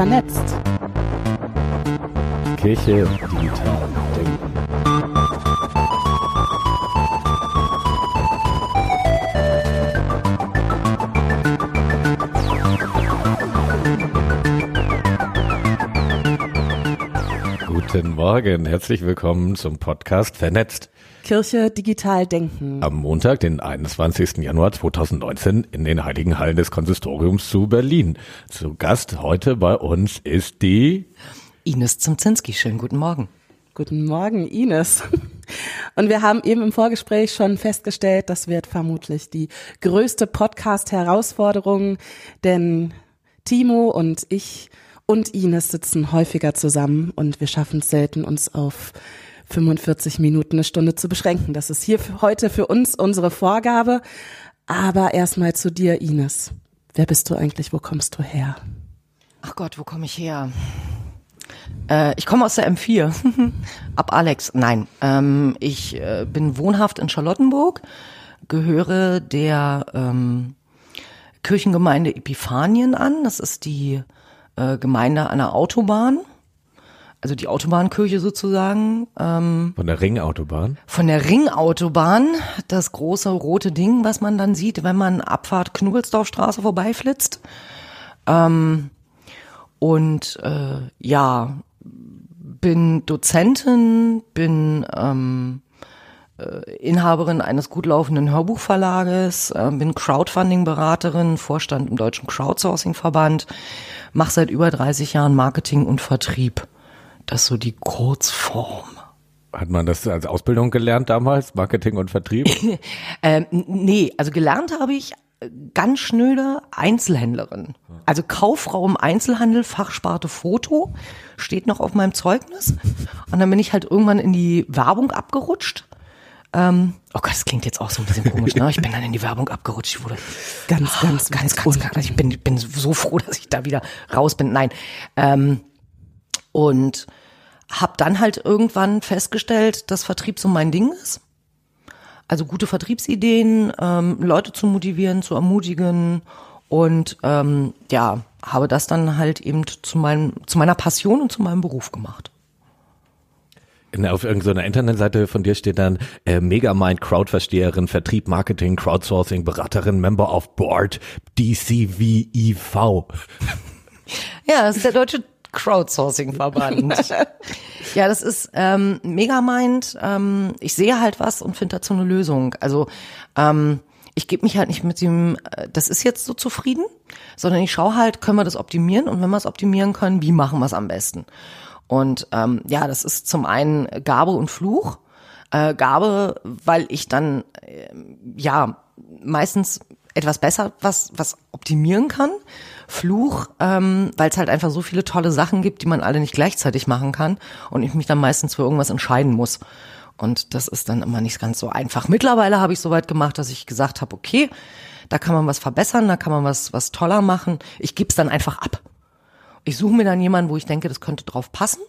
vernetzt. Kirche digital denken. Guten Morgen, herzlich willkommen zum Podcast Vernetzt. Kirche digital denken. Am Montag, den 21. Januar 2019 in den Heiligen Hallen des Konsistoriums zu Berlin. Zu Gast heute bei uns ist die Ines Zimzinski. Schönen guten Morgen. Guten Morgen, Ines. Und wir haben eben im Vorgespräch schon festgestellt, das wird vermutlich die größte Podcast-Herausforderung, denn Timo und ich und Ines sitzen häufiger zusammen und wir schaffen es selten, uns auf 45 Minuten, eine Stunde zu beschränken. Das ist hier heute für uns unsere Vorgabe. Aber erstmal zu dir, Ines. Wer bist du eigentlich? Wo kommst du her? Ach Gott, wo komme ich her? Äh, ich komme aus der M4. Ab Alex. Nein, ähm, ich äh, bin wohnhaft in Charlottenburg, gehöre der ähm, Kirchengemeinde Epiphanien an. Das ist die äh, Gemeinde an der Autobahn. Also die Autobahnkirche sozusagen. Ähm, von der Ringautobahn. Von der Ringautobahn, das große rote Ding, was man dann sieht, wenn man Abfahrt Knugelsdorfstraße vorbeiflitzt. Ähm, und äh, ja, bin Dozentin, bin ähm, äh, Inhaberin eines gut laufenden Hörbuchverlages, äh, bin Crowdfunding-Beraterin, Vorstand im Deutschen Crowdsourcing-Verband, mache seit über 30 Jahren Marketing und Vertrieb. Das ist so die Kurzform. Hat man das als Ausbildung gelernt damals, Marketing und Vertrieb? ähm, nee, also gelernt habe ich ganz schnöde Einzelhändlerin. Also Kauffrau im Einzelhandel, Fachsparte Foto, steht noch auf meinem Zeugnis. Und dann bin ich halt irgendwann in die Werbung abgerutscht. Ähm, oh Gott, das klingt jetzt auch so ein bisschen komisch, ne? Ich bin dann in die Werbung abgerutscht. Ich wurde ganz, oh, ganz, ganz, ganz, ganz, ganz, Ich bin, bin so froh, dass ich da wieder raus bin. Nein. Ähm, und habe dann halt irgendwann festgestellt, dass Vertrieb so mein Ding ist. Also gute Vertriebsideen, ähm, Leute zu motivieren, zu ermutigen und ähm, ja, habe das dann halt eben zu, meinem, zu meiner Passion und zu meinem Beruf gemacht. In, auf irgendeiner Internetseite von dir steht dann äh, Megamind Crowdversteherin, Vertrieb, Marketing, Crowdsourcing, Beraterin, Member of Board, DCVIV. Ja, das ist der deutsche Crowdsourcing-Verband. ja, das ist ähm, Megamind. Ähm, ich sehe halt was und finde dazu eine Lösung. Also ähm, ich gebe mich halt nicht mit dem, äh, das ist jetzt so zufrieden, sondern ich schaue halt, können wir das optimieren und wenn wir es optimieren können, wie machen wir es am besten? Und ähm, ja, das ist zum einen Gabe und Fluch. Äh, Gabe, weil ich dann äh, ja meistens etwas besser was was optimieren kann. Fluch, ähm, weil es halt einfach so viele tolle Sachen gibt, die man alle nicht gleichzeitig machen kann und ich mich dann meistens für irgendwas entscheiden muss. Und das ist dann immer nicht ganz so einfach. Mittlerweile habe ich soweit gemacht, dass ich gesagt habe, okay, da kann man was verbessern, da kann man was, was toller machen. Ich gebe es dann einfach ab. Ich suche mir dann jemanden, wo ich denke, das könnte drauf passen.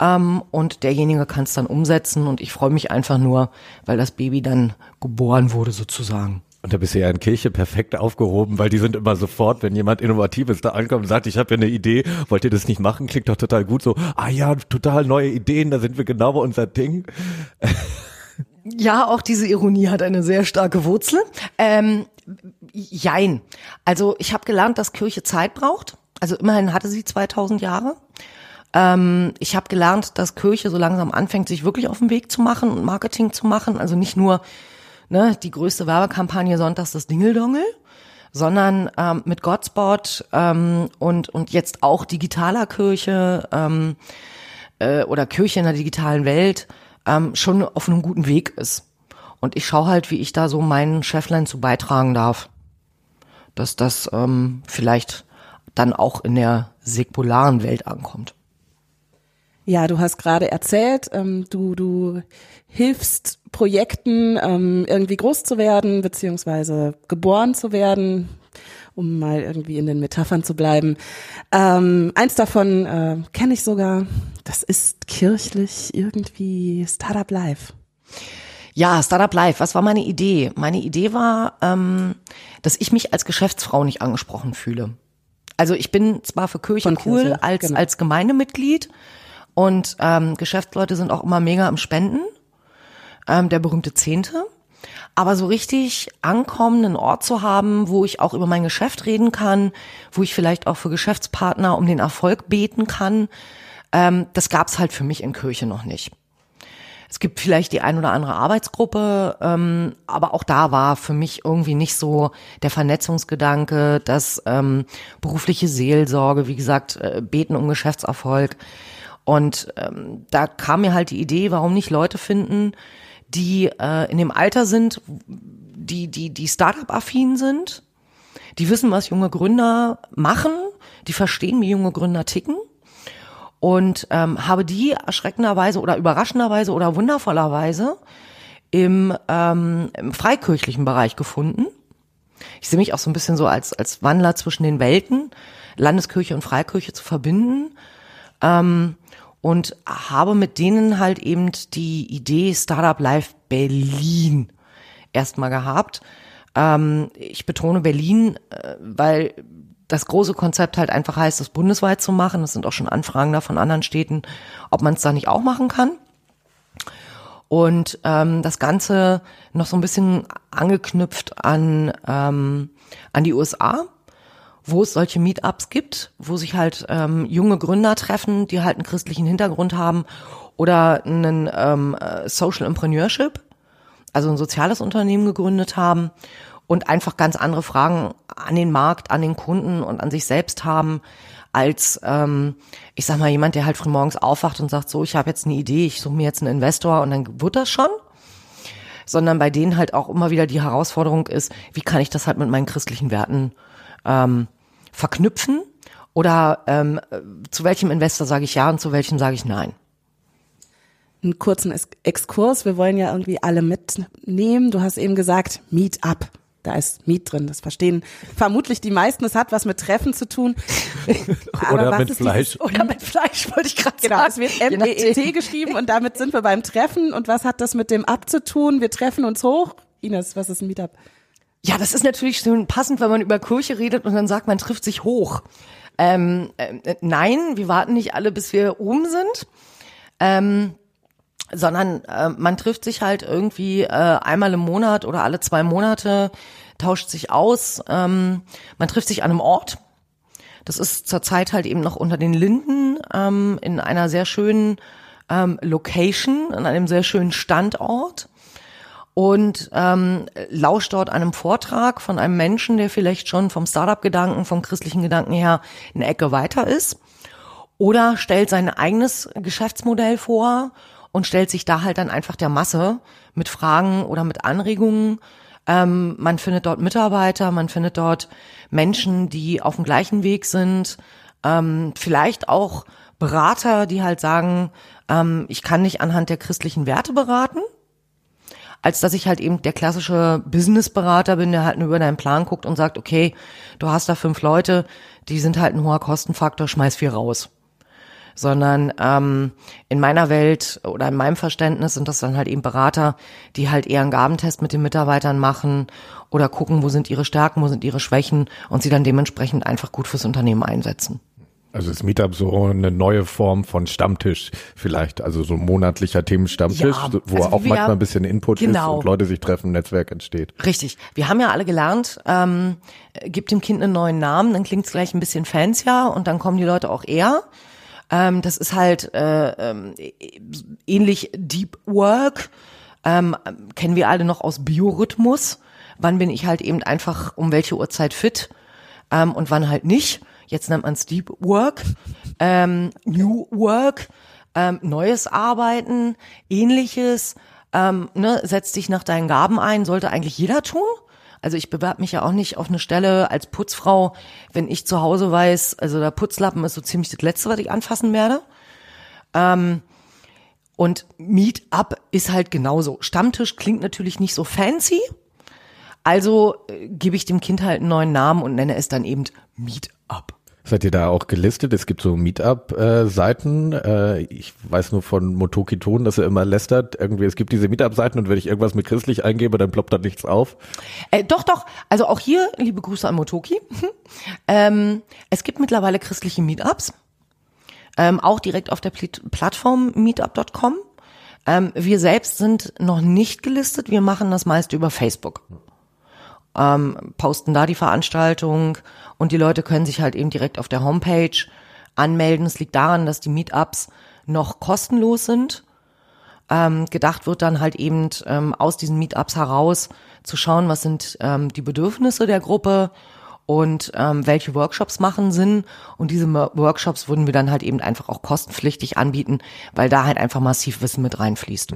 Ähm, und derjenige kann es dann umsetzen und ich freue mich einfach nur, weil das Baby dann geboren wurde sozusagen. Und da bist du ja in Kirche perfekt aufgehoben, weil die sind immer sofort, wenn jemand Innovatives da ankommt und sagt, ich habe ja eine Idee, wollt ihr das nicht machen? Klingt doch total gut so, ah ja, total neue Ideen, da sind wir genau bei unser Ding. Ja, auch diese Ironie hat eine sehr starke Wurzel. Ähm, jein. Also ich habe gelernt, dass Kirche Zeit braucht. Also immerhin hatte sie 2000 Jahre. Ähm, ich habe gelernt, dass Kirche so langsam anfängt, sich wirklich auf den Weg zu machen und Marketing zu machen. Also nicht nur ne, die größte Werbekampagne Sonntags das Dingeldongel, sondern ähm, mit Godspot ähm, und, und jetzt auch digitaler Kirche ähm, äh, oder Kirche in der digitalen Welt ähm, schon auf einem guten Weg ist. Und ich schaue halt, wie ich da so meinen Cheflein zu beitragen darf. Dass das ähm, vielleicht dann auch in der säkularen Welt ankommt. Ja, du hast gerade erzählt, ähm, du, du hilfst Projekten ähm, irgendwie groß zu werden, beziehungsweise geboren zu werden, um mal irgendwie in den Metaphern zu bleiben. Ähm, eins davon äh, kenne ich sogar, das ist kirchlich irgendwie Startup Live. Ja, Startup Live, was war meine Idee? Meine Idee war, ähm, dass ich mich als Geschäftsfrau nicht angesprochen fühle. Also ich bin zwar für Kirche Von cool Kirche, als, genau. als Gemeindemitglied und ähm, Geschäftsleute sind auch immer mega am Spenden, ähm, der berühmte Zehnte. Aber so richtig ankommen, einen Ort zu haben, wo ich auch über mein Geschäft reden kann, wo ich vielleicht auch für Geschäftspartner um den Erfolg beten kann, ähm, das gab's halt für mich in Kirche noch nicht. Es gibt vielleicht die ein oder andere Arbeitsgruppe, ähm, aber auch da war für mich irgendwie nicht so der Vernetzungsgedanke, das ähm, berufliche Seelsorge, wie gesagt, äh, beten um Geschäftserfolg. Und ähm, da kam mir halt die Idee, warum nicht Leute finden, die äh, in dem Alter sind, die die die Startup-affin sind, die wissen, was junge Gründer machen, die verstehen, wie junge Gründer ticken und ähm, habe die erschreckenderweise oder überraschenderweise oder wundervollerweise im, ähm, im freikirchlichen Bereich gefunden. Ich sehe mich auch so ein bisschen so als, als Wandler zwischen den Welten, Landeskirche und Freikirche zu verbinden. Ähm, und habe mit denen halt eben die Idee Startup Life Berlin erstmal gehabt. Ähm, ich betone Berlin, äh, weil das große Konzept halt einfach heißt, das bundesweit zu machen. Das sind auch schon Anfragen da von anderen Städten, ob man es da nicht auch machen kann. Und ähm, das Ganze noch so ein bisschen angeknüpft an, ähm, an die USA, wo es solche Meetups gibt, wo sich halt ähm, junge Gründer treffen, die halt einen christlichen Hintergrund haben oder einen ähm, äh, Social Entrepreneurship, also ein soziales Unternehmen gegründet haben und einfach ganz andere Fragen an den Markt, an den Kunden und an sich selbst haben, als ähm, ich sag mal jemand, der halt früh morgens aufwacht und sagt, so, ich habe jetzt eine Idee, ich suche mir jetzt einen Investor und dann wird das schon. Sondern bei denen halt auch immer wieder die Herausforderung ist, wie kann ich das halt mit meinen christlichen Werten ähm, verknüpfen? Oder ähm, zu welchem Investor sage ich ja und zu welchem sage ich nein? einen kurzen Exkurs. Wir wollen ja irgendwie alle mitnehmen. Du hast eben gesagt, Meet up. Da ist Meet drin. Das verstehen vermutlich die meisten. Es hat was mit Treffen zu tun. Aber Oder was mit Fleisch. Dieses, Oder mit Fleisch, wollte ich gerade genau, sagen. es wird Je nachdem. M-E-E-T geschrieben und damit sind wir beim Treffen. Und was hat das mit dem Up zu tun? Wir treffen uns hoch. Ines, was ist ein Meetup? Ja, das ist natürlich schön passend, wenn man über Kirche redet und dann sagt, man trifft sich hoch. Ähm, äh, nein, wir warten nicht alle, bis wir oben sind, ähm, sondern äh, man trifft sich halt irgendwie äh, einmal im Monat oder alle zwei Monate, tauscht sich aus. Ähm, man trifft sich an einem Ort. Das ist zurzeit halt eben noch unter den Linden ähm, in einer sehr schönen ähm, Location, an einem sehr schönen Standort und ähm, lauscht dort einem Vortrag von einem Menschen, der vielleicht schon vom Startup-Gedanken, vom christlichen Gedanken her eine Ecke weiter ist. Oder stellt sein eigenes Geschäftsmodell vor und stellt sich da halt dann einfach der Masse mit Fragen oder mit Anregungen. Ähm, man findet dort Mitarbeiter, man findet dort Menschen, die auf dem gleichen Weg sind, ähm, vielleicht auch Berater, die halt sagen, ähm, ich kann nicht anhand der christlichen Werte beraten, als dass ich halt eben der klassische Businessberater bin, der halt nur über deinen Plan guckt und sagt, okay, du hast da fünf Leute, die sind halt ein hoher Kostenfaktor, schmeiß vier raus. Sondern ähm, in meiner Welt oder in meinem Verständnis sind das dann halt eben Berater, die halt eher einen Gabentest mit den Mitarbeitern machen oder gucken, wo sind ihre Stärken, wo sind ihre Schwächen und sie dann dementsprechend einfach gut fürs Unternehmen einsetzen. Also ist Meetup so eine neue Form von Stammtisch vielleicht, also so ein monatlicher Themenstammtisch, Ja, wo also auch manchmal ein bisschen Input Genau. ist und Leute sich treffen, ein Netzwerk entsteht. Richtig. Wir haben ja alle gelernt, ähm, äh, gib dem Kind einen neuen Namen, dann klingt's gleich ein bisschen fancier und dann kommen die Leute auch eher. Ähm, das ist halt äh, ähm, ähnlich Deep Work, ähm, kennen wir alle noch aus Biorhythmus. Wann bin ich halt eben einfach um welche Uhrzeit fit ähm, und wann halt nicht. Jetzt nennt man es Deep Work, ähm, New Work, ähm, neues Arbeiten, ähnliches. Ähm, ne, setz dich nach deinen Gaben ein, sollte eigentlich jeder tun. Also ich bewerbe mich ja auch nicht auf eine Stelle als Putzfrau, wenn ich zu Hause weiß, also der Putzlappen ist so ziemlich das Letzte, was ich anfassen werde. Ähm, und Meetup ist halt genauso. Stammtisch klingt natürlich nicht so fancy. Also äh, gebe ich dem Kind halt einen neuen Namen und nenne es dann eben Meetup. Seid ihr da auch gelistet? Es gibt so Meetup-Seiten. Äh, ich weiß nur von Motoki Ton, dass er immer lästert. Irgendwie, es gibt diese Meetup-Seiten und wenn ich irgendwas mit christlich eingebe, dann ploppt da nichts auf. Äh, doch, doch. Also auch hier, liebe Grüße an Motoki. ähm, es gibt mittlerweile christliche Meetups. Ähm, auch direkt auf der Plattform meetup.com. Ähm, wir selbst sind noch nicht gelistet. Wir machen das meist über Facebook ähm, posten da die Veranstaltung und die Leute können sich halt eben direkt auf der Homepage anmelden. Es liegt daran, dass die Meetups noch kostenlos sind. Ähm, gedacht wird dann halt eben ähm, aus diesen Meetups heraus zu schauen, was sind ähm, die Bedürfnisse der Gruppe und ähm, welche Workshops machen Sinn. Und diese Workshops würden wir dann halt eben einfach auch kostenpflichtig anbieten, weil da halt einfach massiv Wissen mit reinfließt.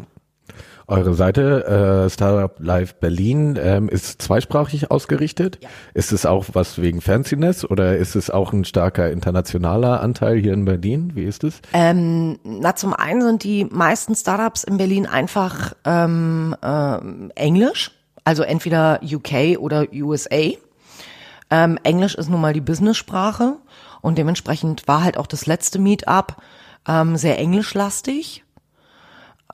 Eure Seite äh, Startup Live Berlin ähm, ist zweisprachig ausgerichtet. Ja. Ist es auch was wegen Fanciness oder ist es auch ein starker internationaler Anteil hier in Berlin? Wie ist es? Ähm, na, zum einen sind die meisten Startups in Berlin einfach ähm, äh, Englisch, also entweder UK oder USA. Ähm, Englisch ist nun mal die Business-Sprache und dementsprechend war halt auch das letzte Meetup ähm, sehr englischlastig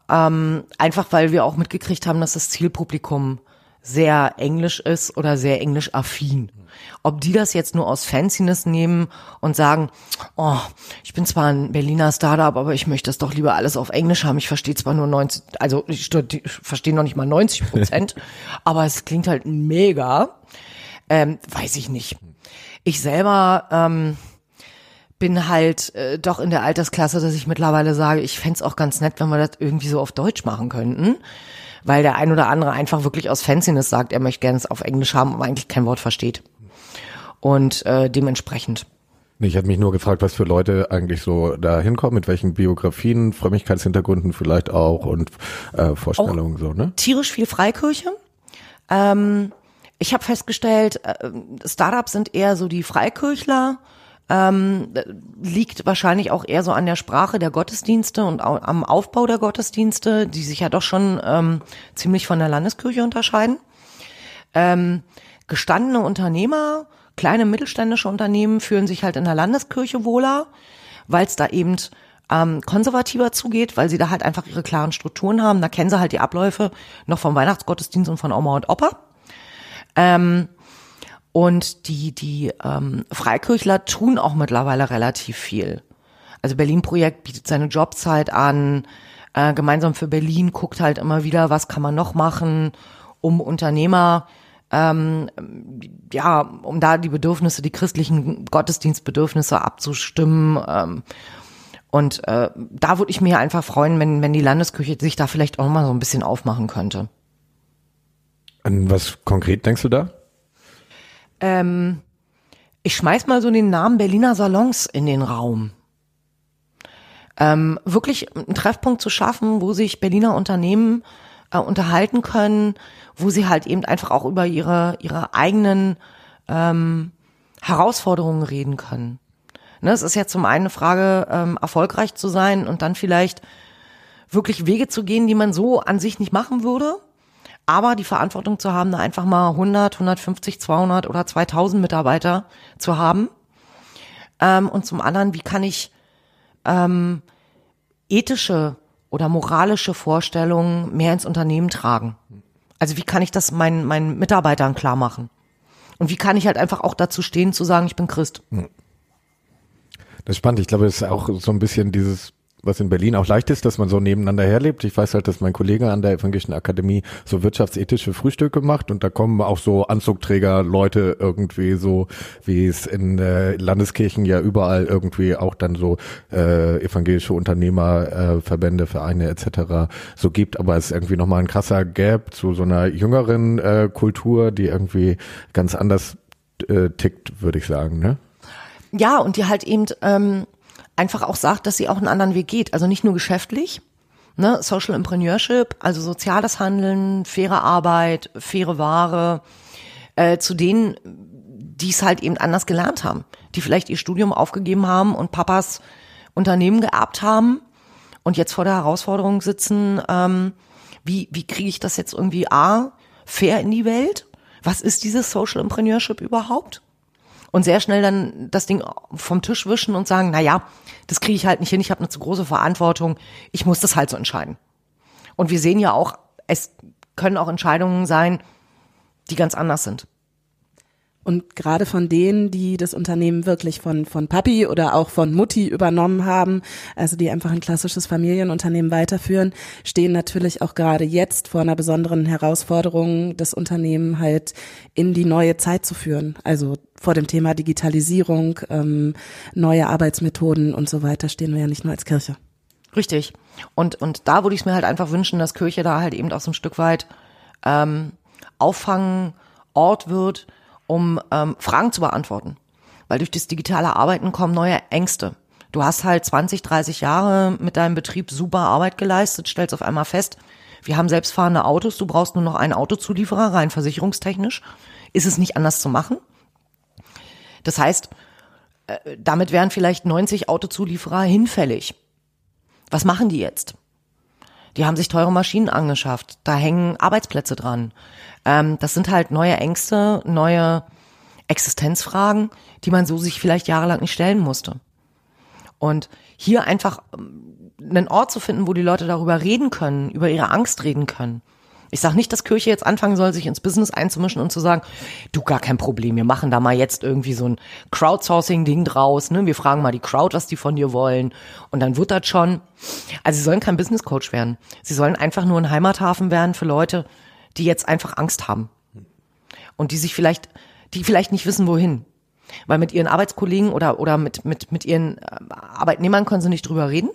ähm, einfach weil wir auch mitgekriegt haben, dass das Zielpublikum sehr englisch ist oder sehr englisch-affin. Ob die das jetzt nur aus Fanciness nehmen und sagen, oh, ich bin zwar ein Berliner Startup, aber ich möchte das doch lieber alles auf Englisch haben. Ich verstehe zwar nur 90, also ich, ich verstehe noch nicht mal 90 Prozent, aber es klingt halt mega. Ähm, weiß ich nicht. Ich selber ähm, bin halt äh, doch in der Altersklasse, dass ich mittlerweile sage, ich fände auch ganz nett, wenn wir das irgendwie so auf Deutsch machen könnten. Weil der ein oder andere einfach wirklich aus Fanciness sagt, er möchte gerne es auf Englisch haben, aber eigentlich kein Wort versteht. Und äh, dementsprechend. Ich habe mich nur gefragt, was für Leute eigentlich so da hinkommen, mit welchen Biografien, Frömmigkeitshintergründen vielleicht auch und äh, Vorstellungen auch so, ne? Tierisch viel Freikirche. Ähm, ich habe festgestellt, äh, Startups sind eher so die Freikirchler ähm, liegt wahrscheinlich auch eher so an der Sprache der Gottesdienste und am Aufbau der Gottesdienste, die sich ja doch schon ähm, ziemlich von der Landeskirche unterscheiden. Ähm, gestandene Unternehmer, kleine mittelständische Unternehmen fühlen sich halt in der Landeskirche wohler, weil es da eben ähm, konservativer zugeht, weil sie da halt einfach ihre klaren Strukturen haben. Da kennen sie halt die Abläufe noch vom Weihnachtsgottesdienst und von Oma und Opa. Ähm, und die, die ähm, Freikirchler tun auch mittlerweile relativ viel. Also Berlin-Projekt bietet seine Jobzeit an, äh, gemeinsam für Berlin guckt halt immer wieder, was kann man noch machen, um Unternehmer ähm, ja, um da die Bedürfnisse, die christlichen Gottesdienstbedürfnisse abzustimmen. Ähm, und äh, da würde ich mir einfach freuen, wenn, wenn die Landeskirche sich da vielleicht auch mal so ein bisschen aufmachen könnte. An was konkret denkst du da? Ähm, ich schmeiß mal so den Namen Berliner Salons in den Raum. Ähm, wirklich einen Treffpunkt zu schaffen, wo sich Berliner Unternehmen äh, unterhalten können, wo sie halt eben einfach auch über ihre, ihre eigenen ähm, Herausforderungen reden können. Ne, es ist ja zum einen eine Frage, ähm, erfolgreich zu sein und dann vielleicht wirklich Wege zu gehen, die man so an sich nicht machen würde aber die Verantwortung zu haben, da einfach mal 100, 150, 200 oder 2000 Mitarbeiter zu haben. Ähm, und zum anderen, wie kann ich ähm, ethische oder moralische Vorstellungen mehr ins Unternehmen tragen? Also wie kann ich das meinen, meinen Mitarbeitern klar machen? Und wie kann ich halt einfach auch dazu stehen, zu sagen, ich bin Christ? Hm. Das ist spannend. Ich glaube, es ist auch so ein bisschen dieses was in Berlin auch leicht ist, dass man so nebeneinander herlebt. Ich weiß halt, dass mein Kollege an der Evangelischen Akademie so wirtschaftsethische Frühstücke macht und da kommen auch so Anzugträger Leute irgendwie so, wie es in äh, Landeskirchen ja überall irgendwie auch dann so äh, evangelische Unternehmerverbände, äh, Vereine etc. so gibt. Aber es ist irgendwie nochmal ein krasser Gap zu so einer jüngeren äh, Kultur, die irgendwie ganz anders äh, tickt, würde ich sagen. Ne? Ja, und die halt eben ähm einfach auch sagt, dass sie auch einen anderen Weg geht. Also nicht nur geschäftlich, ne, Social Entrepreneurship, also soziales Handeln, faire Arbeit, faire Ware, äh, zu denen, die es halt eben anders gelernt haben, die vielleicht ihr Studium aufgegeben haben und Papas Unternehmen geerbt haben und jetzt vor der Herausforderung sitzen, ähm, wie, wie kriege ich das jetzt irgendwie A, fair in die Welt? Was ist dieses Social Entrepreneurship überhaupt? Und sehr schnell dann das Ding vom Tisch wischen und sagen, na ja, das kriege ich halt nicht hin, ich habe eine zu große Verantwortung, ich muss das halt so entscheiden. Und wir sehen ja auch, es können auch Entscheidungen sein, die ganz anders sind. Und gerade von denen, die das Unternehmen wirklich von, von Papi oder auch von Mutti übernommen haben, also die einfach ein klassisches Familienunternehmen weiterführen, stehen natürlich auch gerade jetzt vor einer besonderen Herausforderung, das Unternehmen halt in die neue Zeit zu führen. Also vor dem Thema Digitalisierung, ähm, neue Arbeitsmethoden und so weiter stehen wir ja nicht nur als Kirche. Richtig. Und, und da würde ich es mir halt einfach wünschen, dass Kirche da halt eben auch so ein Stück weit ähm, Auffangen, Ort wird, um ähm, Fragen zu beantworten. Weil durch das digitale Arbeiten kommen neue Ängste. Du hast halt 20, 30 Jahre mit deinem Betrieb super Arbeit geleistet, stellst auf einmal fest, wir haben selbstfahrende Autos, du brauchst nur noch einen Autozulieferer, rein versicherungstechnisch. Ist es nicht anders zu machen? Das heißt, äh, damit wären vielleicht 90 Autozulieferer hinfällig. Was machen die jetzt? Die haben sich teure Maschinen angeschafft. Da hängen Arbeitsplätze dran. Ähm, das sind halt neue Ängste, neue Existenzfragen, die man so sich vielleicht jahrelang nicht stellen musste. Und hier einfach ähm, einen Ort zu finden, wo die Leute darüber reden können, über ihre Angst reden können. Ich sage nicht, dass Kirche jetzt anfangen soll, sich ins Business einzumischen und zu sagen, du gar kein Problem, wir machen da mal jetzt irgendwie so ein Crowdsourcing-Ding draus, ne? Wir fragen mal die Crowd, was die von dir wollen und dann wird das schon. Also sie sollen kein Business Coach werden. Sie sollen einfach nur ein Heimathafen werden für Leute, die jetzt einfach Angst haben. Und die sich vielleicht, die vielleicht nicht wissen, wohin. Weil mit ihren Arbeitskollegen oder, oder mit, mit, mit ihren äh, Arbeitnehmern können sie nicht drüber reden.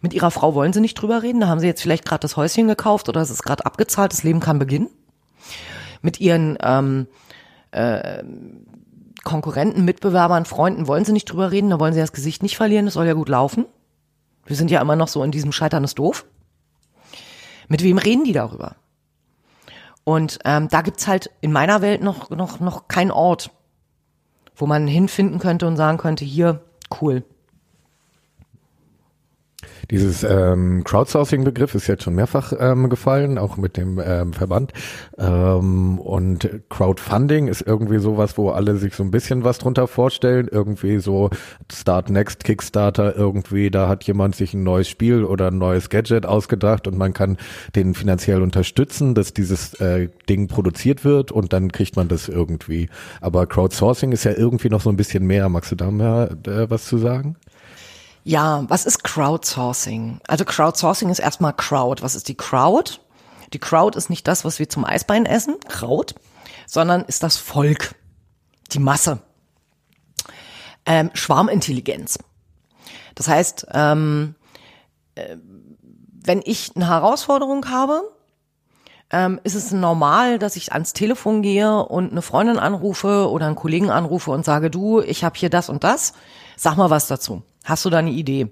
Mit ihrer Frau wollen sie nicht drüber reden. Da haben sie jetzt vielleicht gerade das Häuschen gekauft oder es ist gerade abgezahlt, das Leben kann beginnen. Mit ihren ähm, äh, Konkurrenten, Mitbewerbern, Freunden wollen sie nicht drüber reden, da wollen sie das Gesicht nicht verlieren, das soll ja gut laufen. Wir sind ja immer noch so in diesem Scheitern ist doof. Mit wem reden die darüber? Und ähm, da gibt's halt in meiner Welt noch, noch, noch keinen Ort, wo man hinfinden könnte und sagen könnte, hier, cool. Dieses ähm, Crowdsourcing-Begriff ist jetzt schon mehrfach ähm, gefallen, auch mit dem ähm, Verband. Ähm, und Crowdfunding ist irgendwie sowas, wo alle sich so ein bisschen was drunter vorstellen. Irgendwie so Start Next, Kickstarter, irgendwie, da hat jemand sich ein neues Spiel oder ein neues Gadget ausgedacht und man kann den finanziell unterstützen, dass dieses äh, Ding produziert wird und dann kriegt man das irgendwie. Aber Crowdsourcing ist ja irgendwie noch so ein bisschen mehr. Magst du da mehr äh, was zu sagen? Ja, was ist Crowdsourcing? Also Crowdsourcing ist erstmal Crowd. Was ist die Crowd? Die Crowd ist nicht das, was wir zum Eisbein essen, Kraut, sondern ist das Volk, die Masse. Ähm, Schwarmintelligenz. Das heißt, ähm, äh, wenn ich eine Herausforderung habe, ähm, ist es normal, dass ich ans Telefon gehe und eine Freundin anrufe oder einen Kollegen anrufe und sage, du, ich habe hier das und das, sag mal was dazu. Hast du da eine Idee?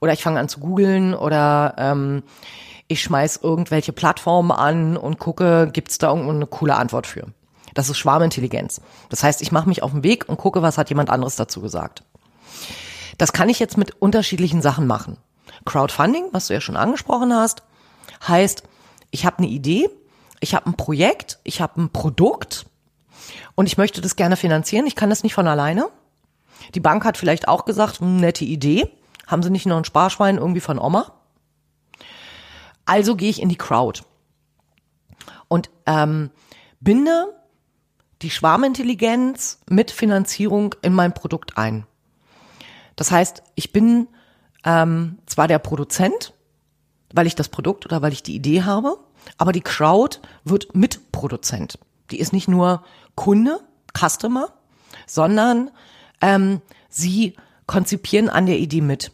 Oder ich fange an zu googeln oder ähm, ich schmeiß irgendwelche Plattformen an und gucke, gibt's da irgendeine coole Antwort für. Das ist Schwarmintelligenz. Das heißt, ich mache mich auf den Weg und gucke, was hat jemand anderes dazu gesagt. Das kann ich jetzt mit unterschiedlichen Sachen machen. Crowdfunding, was du ja schon angesprochen hast, heißt, ich habe eine Idee, ich habe ein Projekt, ich habe ein Produkt und ich möchte das gerne finanzieren. Ich kann das nicht von alleine. Die Bank hat vielleicht auch gesagt, hm, nette Idee. Haben sie nicht noch ein Sparschwein irgendwie von Oma? Also gehe ich in die Crowd und ähm, binde die Schwarmintelligenz mit Finanzierung in mein Produkt ein. Das heißt, ich bin ähm, zwar der Produzent, weil ich das Produkt oder weil ich die Idee habe, aber die Crowd wird Mitproduzent. Die ist nicht nur Kunde, Customer, sondern ähm, sie konzipieren an der Idee mit.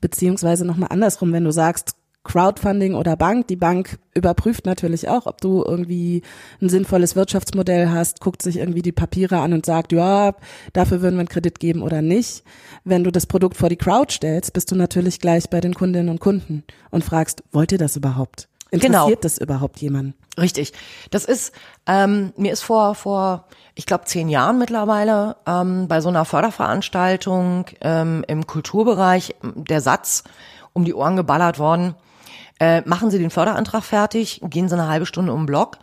Beziehungsweise nochmal andersrum, wenn du sagst, Crowdfunding oder Bank. Die Bank überprüft natürlich auch, ob du irgendwie ein sinnvolles Wirtschaftsmodell hast, guckt sich irgendwie die Papiere an und sagt, ja, dafür würden wir einen Kredit geben oder nicht. Wenn du das Produkt vor die Crowd stellst, bist du natürlich gleich bei den Kundinnen und Kunden und fragst, wollt ihr das überhaupt? Interessiert genau. das überhaupt jemanden? Richtig. Das ist, ähm, mir ist vor, vor, ich glaube, zehn Jahren mittlerweile ähm, bei so einer Förderveranstaltung ähm, im Kulturbereich der Satz um die Ohren geballert worden. Äh, machen Sie den Förderantrag fertig, gehen Sie eine halbe Stunde um den Block,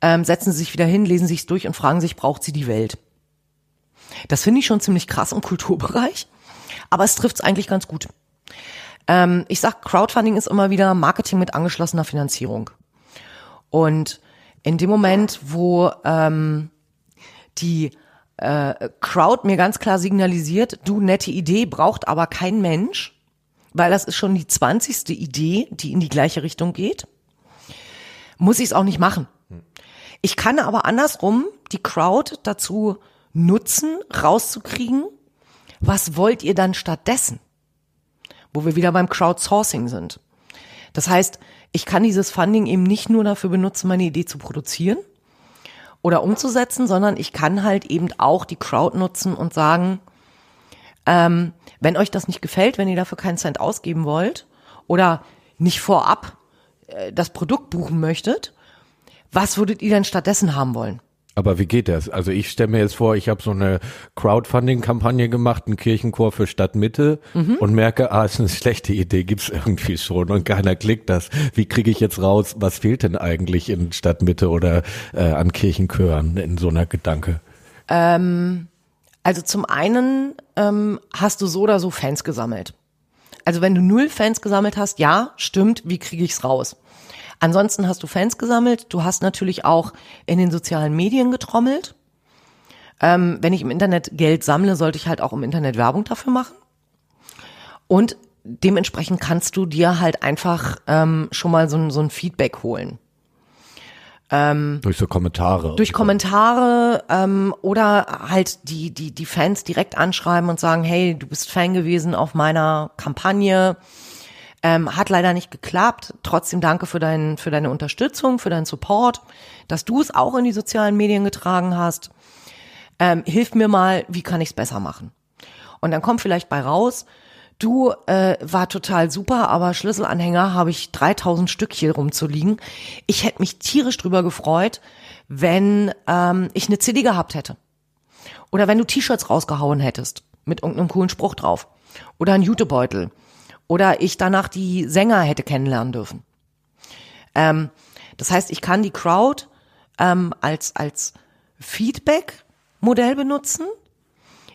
ähm, setzen Sie sich wieder hin, lesen Sie es durch und fragen sich, braucht sie die Welt? Das finde ich schon ziemlich krass im Kulturbereich, aber es trifft es eigentlich ganz gut. Ähm, ich sag, Crowdfunding ist immer wieder Marketing mit angeschlossener Finanzierung. Und in dem Moment, wo ähm, die äh, Crowd mir ganz klar signalisiert, du nette Idee, braucht aber kein Mensch, weil das ist schon die zwanzigste Idee, die in die gleiche Richtung geht, muss ich es auch nicht machen. Ich kann aber andersrum die Crowd dazu nutzen, rauszukriegen, was wollt ihr dann stattdessen? Wo wir wieder beim Crowdsourcing sind. Das heißt, ich kann dieses Funding eben nicht nur dafür benutzen, meine Idee zu produzieren oder umzusetzen, sondern ich kann halt eben auch die Crowd nutzen und sagen, ähm, wenn euch das nicht gefällt, wenn ihr dafür keinen Cent ausgeben wollt oder nicht vorab äh, das Produkt buchen möchtet, was würdet ihr denn stattdessen haben wollen? Aber wie geht das? Also ich stelle mir jetzt vor, ich habe so eine Crowdfunding-Kampagne gemacht, einen Kirchenchor für Stadtmitte mhm. und merke, ah, ist eine schlechte Idee, gibt's irgendwie schon und keiner klickt das. Wie kriege ich jetzt raus, was fehlt denn eigentlich in Stadtmitte oder äh, an Kirchenchören in so einer Gedanke? Ähm, also zum einen ähm, hast du so oder so Fans gesammelt. Also wenn du null Fans gesammelt hast, ja, stimmt, wie kriege ich's raus? Ansonsten hast du Fans gesammelt. Du hast natürlich auch in den sozialen Medien getrommelt. Ähm, wenn ich im Internet Geld sammle, sollte ich halt auch im Internet Werbung dafür machen. Und dementsprechend kannst du dir halt einfach ähm, schon mal so, so ein Feedback holen. Ähm, durch so Kommentare. Durch Kommentare ähm, oder halt die, die, die Fans direkt anschreiben und sagen, hey, du bist Fan gewesen auf meiner Kampagne. Ähm, hat leider nicht geklappt. Trotzdem danke für, dein, für deine Unterstützung, für deinen Support, dass du es auch in die sozialen Medien getragen hast. Ähm, hilf mir mal, wie kann ich es besser machen? Und dann kommt vielleicht bei raus, du äh, war total super, aber Schlüsselanhänger habe ich 3000 Stück hier rumzuliegen. Ich hätte mich tierisch drüber gefreut, wenn ähm, ich eine CD gehabt hätte. Oder wenn du T-Shirts rausgehauen hättest mit irgendeinem coolen Spruch drauf. Oder ein Jutebeutel oder ich danach die Sänger hätte kennenlernen dürfen. Ähm, das heißt, ich kann die Crowd ähm, als, als Feedback-Modell benutzen.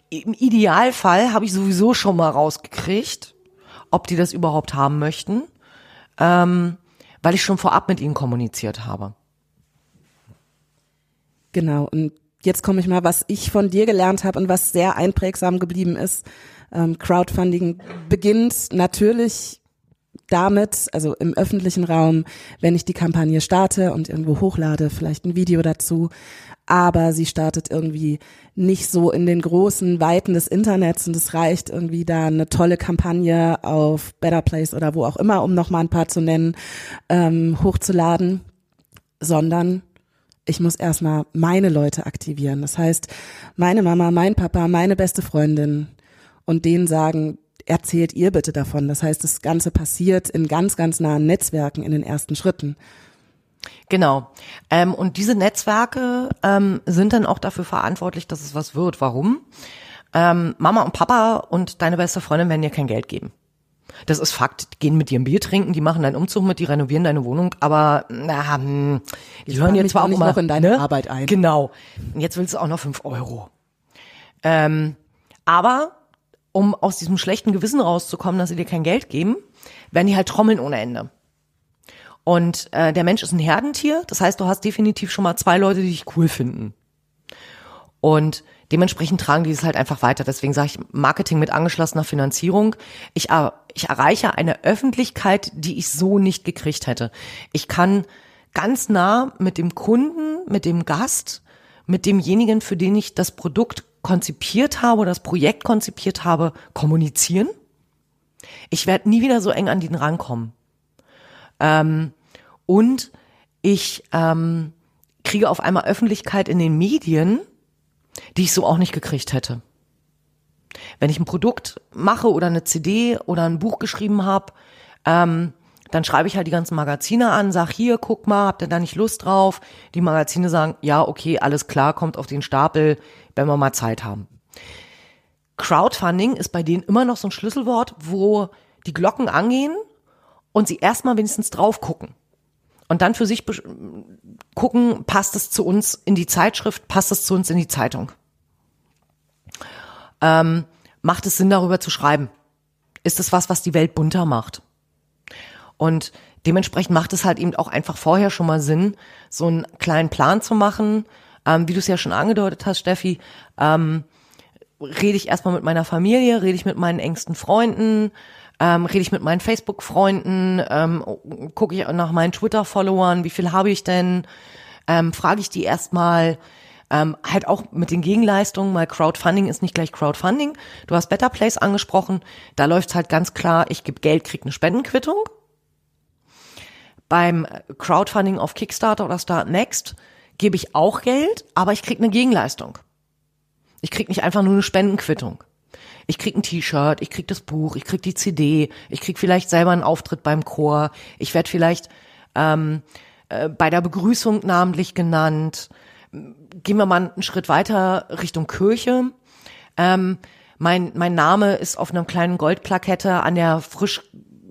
Im Idealfall habe ich sowieso schon mal rausgekriegt, ob die das überhaupt haben möchten, ähm, weil ich schon vorab mit ihnen kommuniziert habe. Genau, und jetzt komme ich mal, was ich von dir gelernt habe und was sehr einprägsam geblieben ist ähm, Crowdfunding beginnt natürlich damit, also im öffentlichen Raum, wenn ich die Kampagne starte und irgendwo hochlade, vielleicht ein Video dazu, aber sie startet irgendwie nicht so in den großen Weiten des Internets und es reicht irgendwie da eine tolle Kampagne auf Better Place oder wo auch immer, um nochmal ein paar zu nennen, ähm, hochzuladen, sondern ich muss erstmal meine Leute aktivieren. Das heißt, meine Mama, mein Papa, meine beste Freundin, und denen sagen, erzählt ihr bitte davon. Das heißt, das Ganze passiert in ganz, ganz nahen Netzwerken in den ersten Schritten. Genau. Ähm, und diese Netzwerke ähm, sind dann auch dafür verantwortlich, dass es was wird. Warum? Ähm, Mama und Papa und deine beste Freundin werden dir kein Geld geben. Das ist Fakt. Die gehen mit dir ein Bier trinken, die machen deinen Umzug mit, die renovieren deine Wohnung, aber na, hm, die hören jetzt zwar auch mal noch in deine ne? Arbeit ein. Genau. Und jetzt willst du auch noch fünf Euro. Ähm, aber um aus diesem schlechten Gewissen rauszukommen, dass sie dir kein Geld geben, werden die halt trommeln ohne Ende. Und äh, der Mensch ist ein Herdentier, das heißt, du hast definitiv schon mal zwei Leute, die dich cool finden. Und dementsprechend tragen die es halt einfach weiter. Deswegen sage ich Marketing mit angeschlossener Finanzierung. Ich, ich erreiche eine Öffentlichkeit, die ich so nicht gekriegt hätte. Ich kann ganz nah mit dem Kunden, mit dem Gast, mit demjenigen, für den ich das Produkt konzipiert habe, das Projekt konzipiert habe, kommunizieren. Ich werde nie wieder so eng an den rankommen. Ähm, und ich ähm, kriege auf einmal Öffentlichkeit in den Medien, die ich so auch nicht gekriegt hätte. Wenn ich ein Produkt mache oder eine CD oder ein Buch geschrieben habe, ähm, dann schreibe ich halt die ganzen Magazine an, sag hier, guck mal, habt ihr da nicht Lust drauf? Die Magazine sagen, ja, okay, alles klar, kommt auf den Stapel, wenn wir mal Zeit haben. Crowdfunding ist bei denen immer noch so ein Schlüsselwort, wo die Glocken angehen und sie erstmal wenigstens drauf gucken. Und dann für sich gucken, passt es zu uns in die Zeitschrift, passt es zu uns in die Zeitung. ähm, macht es Sinn, darüber zu schreiben? Ist es was, was die Welt bunter macht? Und dementsprechend macht es halt eben auch einfach vorher schon mal Sinn, so einen kleinen Plan zu machen. Ähm, wie du es ja schon angedeutet hast, Steffi, ähm, rede ich erstmal mit meiner Familie, rede ich mit meinen engsten Freunden, ähm, rede ich mit meinen Facebook-Freunden, ähm, gucke ich nach meinen Twitter-Followern, wie viel habe ich denn, ähm, frage ich die erstmal, ähm, halt auch mit den Gegenleistungen, weil Crowdfunding ist nicht gleich Crowdfunding. Du hast Better Place angesprochen, da läuft's halt ganz klar, ich gebe Geld, krieg eine Spendenquittung. Beim Crowdfunding auf Kickstarter oder Start Next gebe ich auch Geld, aber ich krieg eine Gegenleistung. Ich krieg nicht einfach nur eine Spendenquittung. Ich krieg ein T-Shirt, ich krieg das Buch, ich krieg die CD, ich krieg vielleicht selber einen Auftritt beim Chor, ich werde vielleicht ähm, äh, bei der Begrüßung namentlich genannt. Gehen wir mal einen Schritt weiter Richtung Kirche. Ähm, mein, mein Name ist auf einer kleinen Goldplakette an der frisch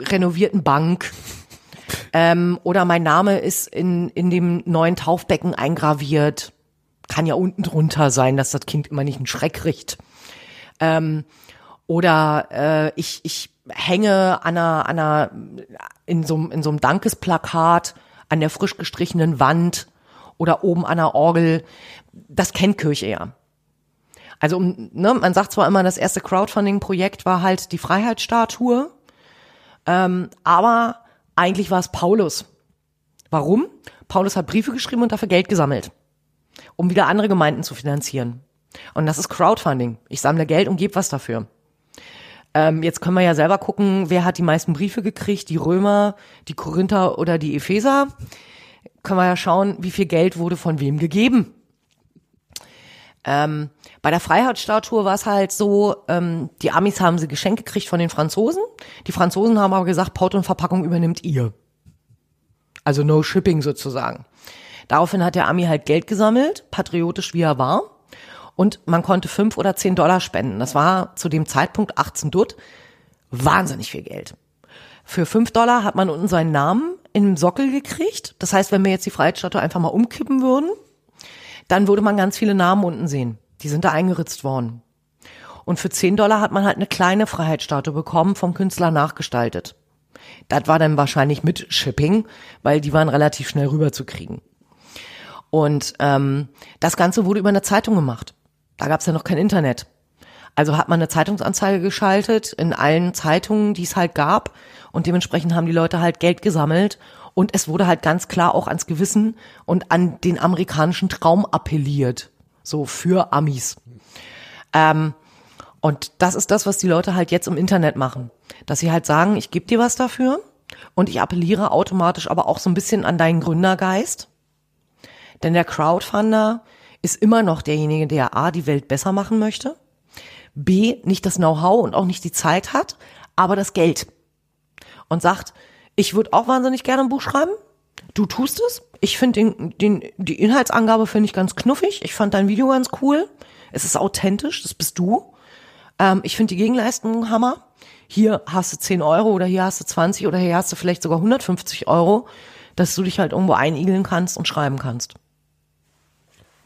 renovierten Bank. Ähm, oder mein Name ist in, in dem neuen Taufbecken eingraviert. Kann ja unten drunter sein, dass das Kind immer nicht einen Schreck riecht. Ähm, oder äh, ich, ich hänge an einer, an einer, in so, in so einem Dankesplakat an der frisch gestrichenen Wand oder oben an der Orgel. Das kennt Kirche ja. Also ne, man sagt zwar immer, das erste Crowdfunding-Projekt war halt die Freiheitsstatue, ähm, aber eigentlich war es Paulus. Warum? Paulus hat Briefe geschrieben und dafür Geld gesammelt, um wieder andere Gemeinden zu finanzieren. Und das ist Crowdfunding. Ich sammle Geld und gebe was dafür. Ähm, jetzt können wir ja selber gucken, wer hat die meisten Briefe gekriegt, die Römer, die Korinther oder die Epheser. Können wir ja schauen, wie viel Geld wurde von wem gegeben. Ähm, bei der Freiheitsstatue war es halt so, ähm, die Amis haben sie Geschenke gekriegt von den Franzosen. Die Franzosen haben aber gesagt, Port und Verpackung übernimmt ihr. Also no shipping sozusagen. Daraufhin hat der Ami halt Geld gesammelt, patriotisch wie er war und man konnte fünf oder zehn Dollar spenden. Das war zu dem Zeitpunkt 18 Dutt wahnsinnig viel Geld. Für fünf Dollar hat man unten seinen Namen im Sockel gekriegt. Das heißt, wenn wir jetzt die Freiheitsstatue einfach mal umkippen würden, dann würde man ganz viele Namen unten sehen. Die sind da eingeritzt worden. Und für zehn Dollar hat man halt eine kleine Freiheitsstatue bekommen, vom Künstler nachgestaltet. Das war dann wahrscheinlich mit Shipping, weil die waren relativ schnell rüberzukriegen. Und ähm, das Ganze wurde über eine Zeitung gemacht. Da gab es ja noch kein Internet. Also hat man eine Zeitungsanzeige geschaltet in allen Zeitungen, die es halt gab. Und dementsprechend haben die Leute halt Geld gesammelt. Und es wurde halt ganz klar auch ans Gewissen und an den amerikanischen Traum appelliert. So für Amis. Ähm, und das ist das, was die Leute halt jetzt im Internet machen. Dass sie halt sagen, ich gebe dir was dafür und ich appelliere automatisch aber auch so ein bisschen an deinen Gründergeist. Denn der Crowdfunder ist immer noch derjenige, der A, die Welt besser machen möchte, B, nicht das Know-how und auch nicht die Zeit hat, aber das Geld. Und sagt, ich würde auch wahnsinnig gerne ein Buch schreiben. Du tust es. Ich finde den, den, die Inhaltsangabe finde ich ganz knuffig. Ich fand dein Video ganz cool. Es ist authentisch. Das bist du. Ähm, ich finde die Gegenleistung Hammer. Hier hast du 10 Euro oder hier hast du 20 oder hier hast du vielleicht sogar 150 Euro, dass du dich halt irgendwo einigeln kannst und schreiben kannst.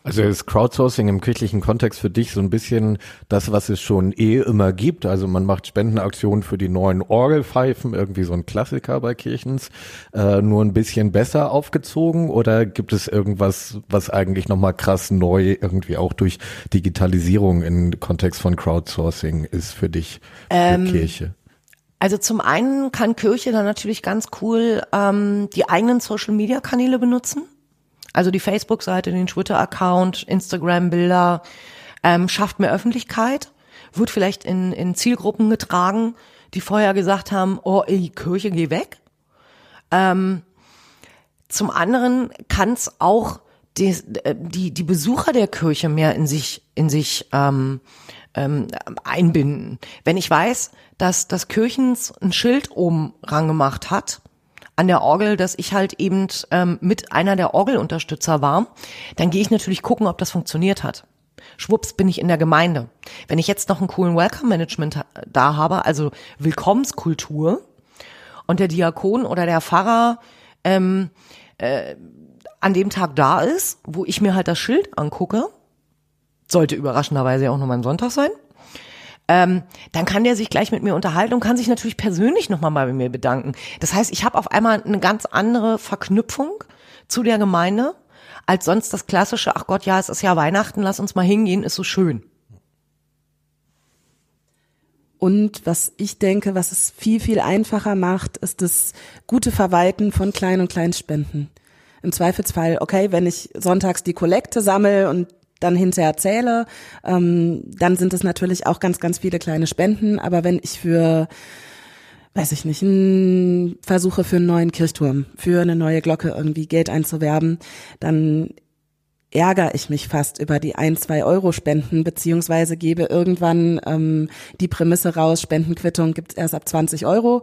Also ist Crowdsourcing im kirchlichen Kontext für dich so ein bisschen das, was es schon eh immer gibt. Also man macht Spendenaktionen für die neuen Orgelpfeifen, irgendwie so ein Klassiker bei Kirchens, äh, nur ein bisschen besser aufgezogen oder gibt es irgendwas, was eigentlich nochmal krass neu irgendwie auch durch Digitalisierung im Kontext von Crowdsourcing ist für dich, für ähm, Kirche? Also zum einen kann Kirche dann natürlich ganz cool ähm, die eigenen Social-Media-Kanäle benutzen. Also die Facebook-Seite, den Twitter-Account, Instagram-Bilder, ähm, schafft mehr Öffentlichkeit, wird vielleicht in, in Zielgruppen getragen, die vorher gesagt haben, oh, ey, Kirche, geh weg. Ähm, zum anderen kann es auch die, die, die Besucher der Kirche mehr in sich, in sich ähm, ähm, einbinden. Wenn ich weiß, dass das Kirchens ein Schild oben rangemacht hat, an der Orgel, dass ich halt eben ähm, mit einer der Orgelunterstützer war, dann gehe ich natürlich gucken, ob das funktioniert hat. Schwupps bin ich in der Gemeinde. Wenn ich jetzt noch einen coolen Welcome Management da habe, also Willkommenskultur, und der Diakon oder der Pfarrer ähm, äh, an dem Tag da ist, wo ich mir halt das Schild angucke, sollte überraschenderweise auch nochmal ein Sonntag sein, ähm, dann kann der sich gleich mit mir unterhalten und kann sich natürlich persönlich nochmal bei mir bedanken. Das heißt, ich habe auf einmal eine ganz andere Verknüpfung zu der Gemeinde als sonst das klassische, ach Gott, ja, es ist ja Weihnachten, lass uns mal hingehen, ist so schön. Und was ich denke, was es viel, viel einfacher macht, ist das gute Verwalten von Klein- und Kleinspenden. Im Zweifelsfall, okay, wenn ich sonntags die Kollekte sammle und dann hinterher zähle, ähm, dann sind es natürlich auch ganz, ganz viele kleine Spenden. Aber wenn ich für, weiß ich nicht, versuche für einen neuen Kirchturm, für eine neue Glocke irgendwie Geld einzuwerben, dann ärgere ich mich fast über die ein, zwei Euro Spenden, beziehungsweise gebe irgendwann ähm, die Prämisse raus, Spendenquittung gibt's erst ab 20 Euro.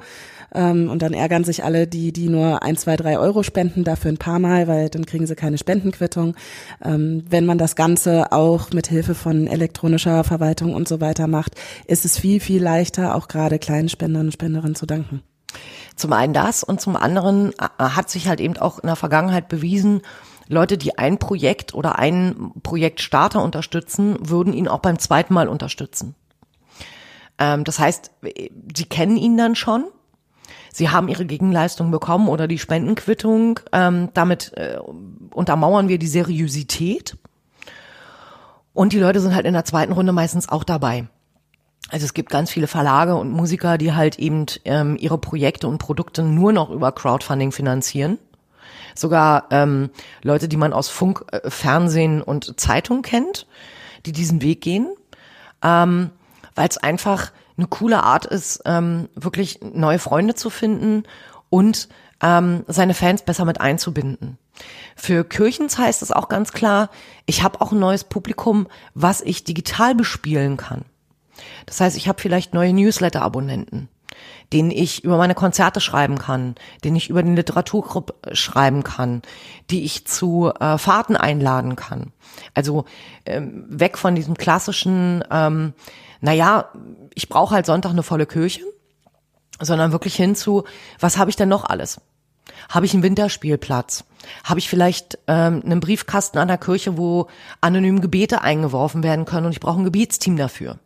Ähm, und dann ärgern sich alle, die, die nur ein, zwei, drei Euro spenden, dafür ein paar Mal, weil dann kriegen sie keine Spendenquittung. Ähm, wenn man das Ganze auch mit Hilfe von elektronischer Verwaltung und so weiter macht, ist es viel, viel leichter, auch gerade kleinen Spendern und Spenderinnen zu danken. Zum einen das und zum anderen äh, hat sich halt eben auch in der Vergangenheit bewiesen, Leute, die ein Projekt oder einen Projektstarter unterstützen, würden ihn auch beim zweiten Mal unterstützen. Ähm, das heißt, sie kennen ihn dann schon. Sie haben ihre Gegenleistung bekommen oder die Spendenquittung. Ähm, damit äh, untermauern wir die Seriosität. Und die Leute sind halt in der zweiten Runde meistens auch dabei. Also es gibt ganz viele Verlage und Musiker, die halt eben ähm, ihre Projekte und Produkte nur noch über Crowdfunding finanzieren sogar ähm, Leute, die man aus Funk, äh, Fernsehen und Zeitung kennt, die diesen Weg gehen, ähm, weil es einfach eine coole Art ist, ähm, wirklich neue Freunde zu finden und ähm, seine Fans besser mit einzubinden. Für Kirchens heißt es auch ganz klar, ich habe auch ein neues Publikum, was ich digital bespielen kann. Das heißt, ich habe vielleicht neue Newsletter-Abonnenten den ich über meine Konzerte schreiben kann, den ich über den Literaturclub schreiben kann, die ich zu äh, Fahrten einladen kann. Also ähm, weg von diesem klassischen, ähm, naja, ich brauche halt Sonntag eine volle Kirche, sondern wirklich hin zu, was habe ich denn noch alles? Habe ich einen Winterspielplatz? Habe ich vielleicht ähm, einen Briefkasten an der Kirche, wo anonym Gebete eingeworfen werden können und ich brauche ein Gebetsteam dafür?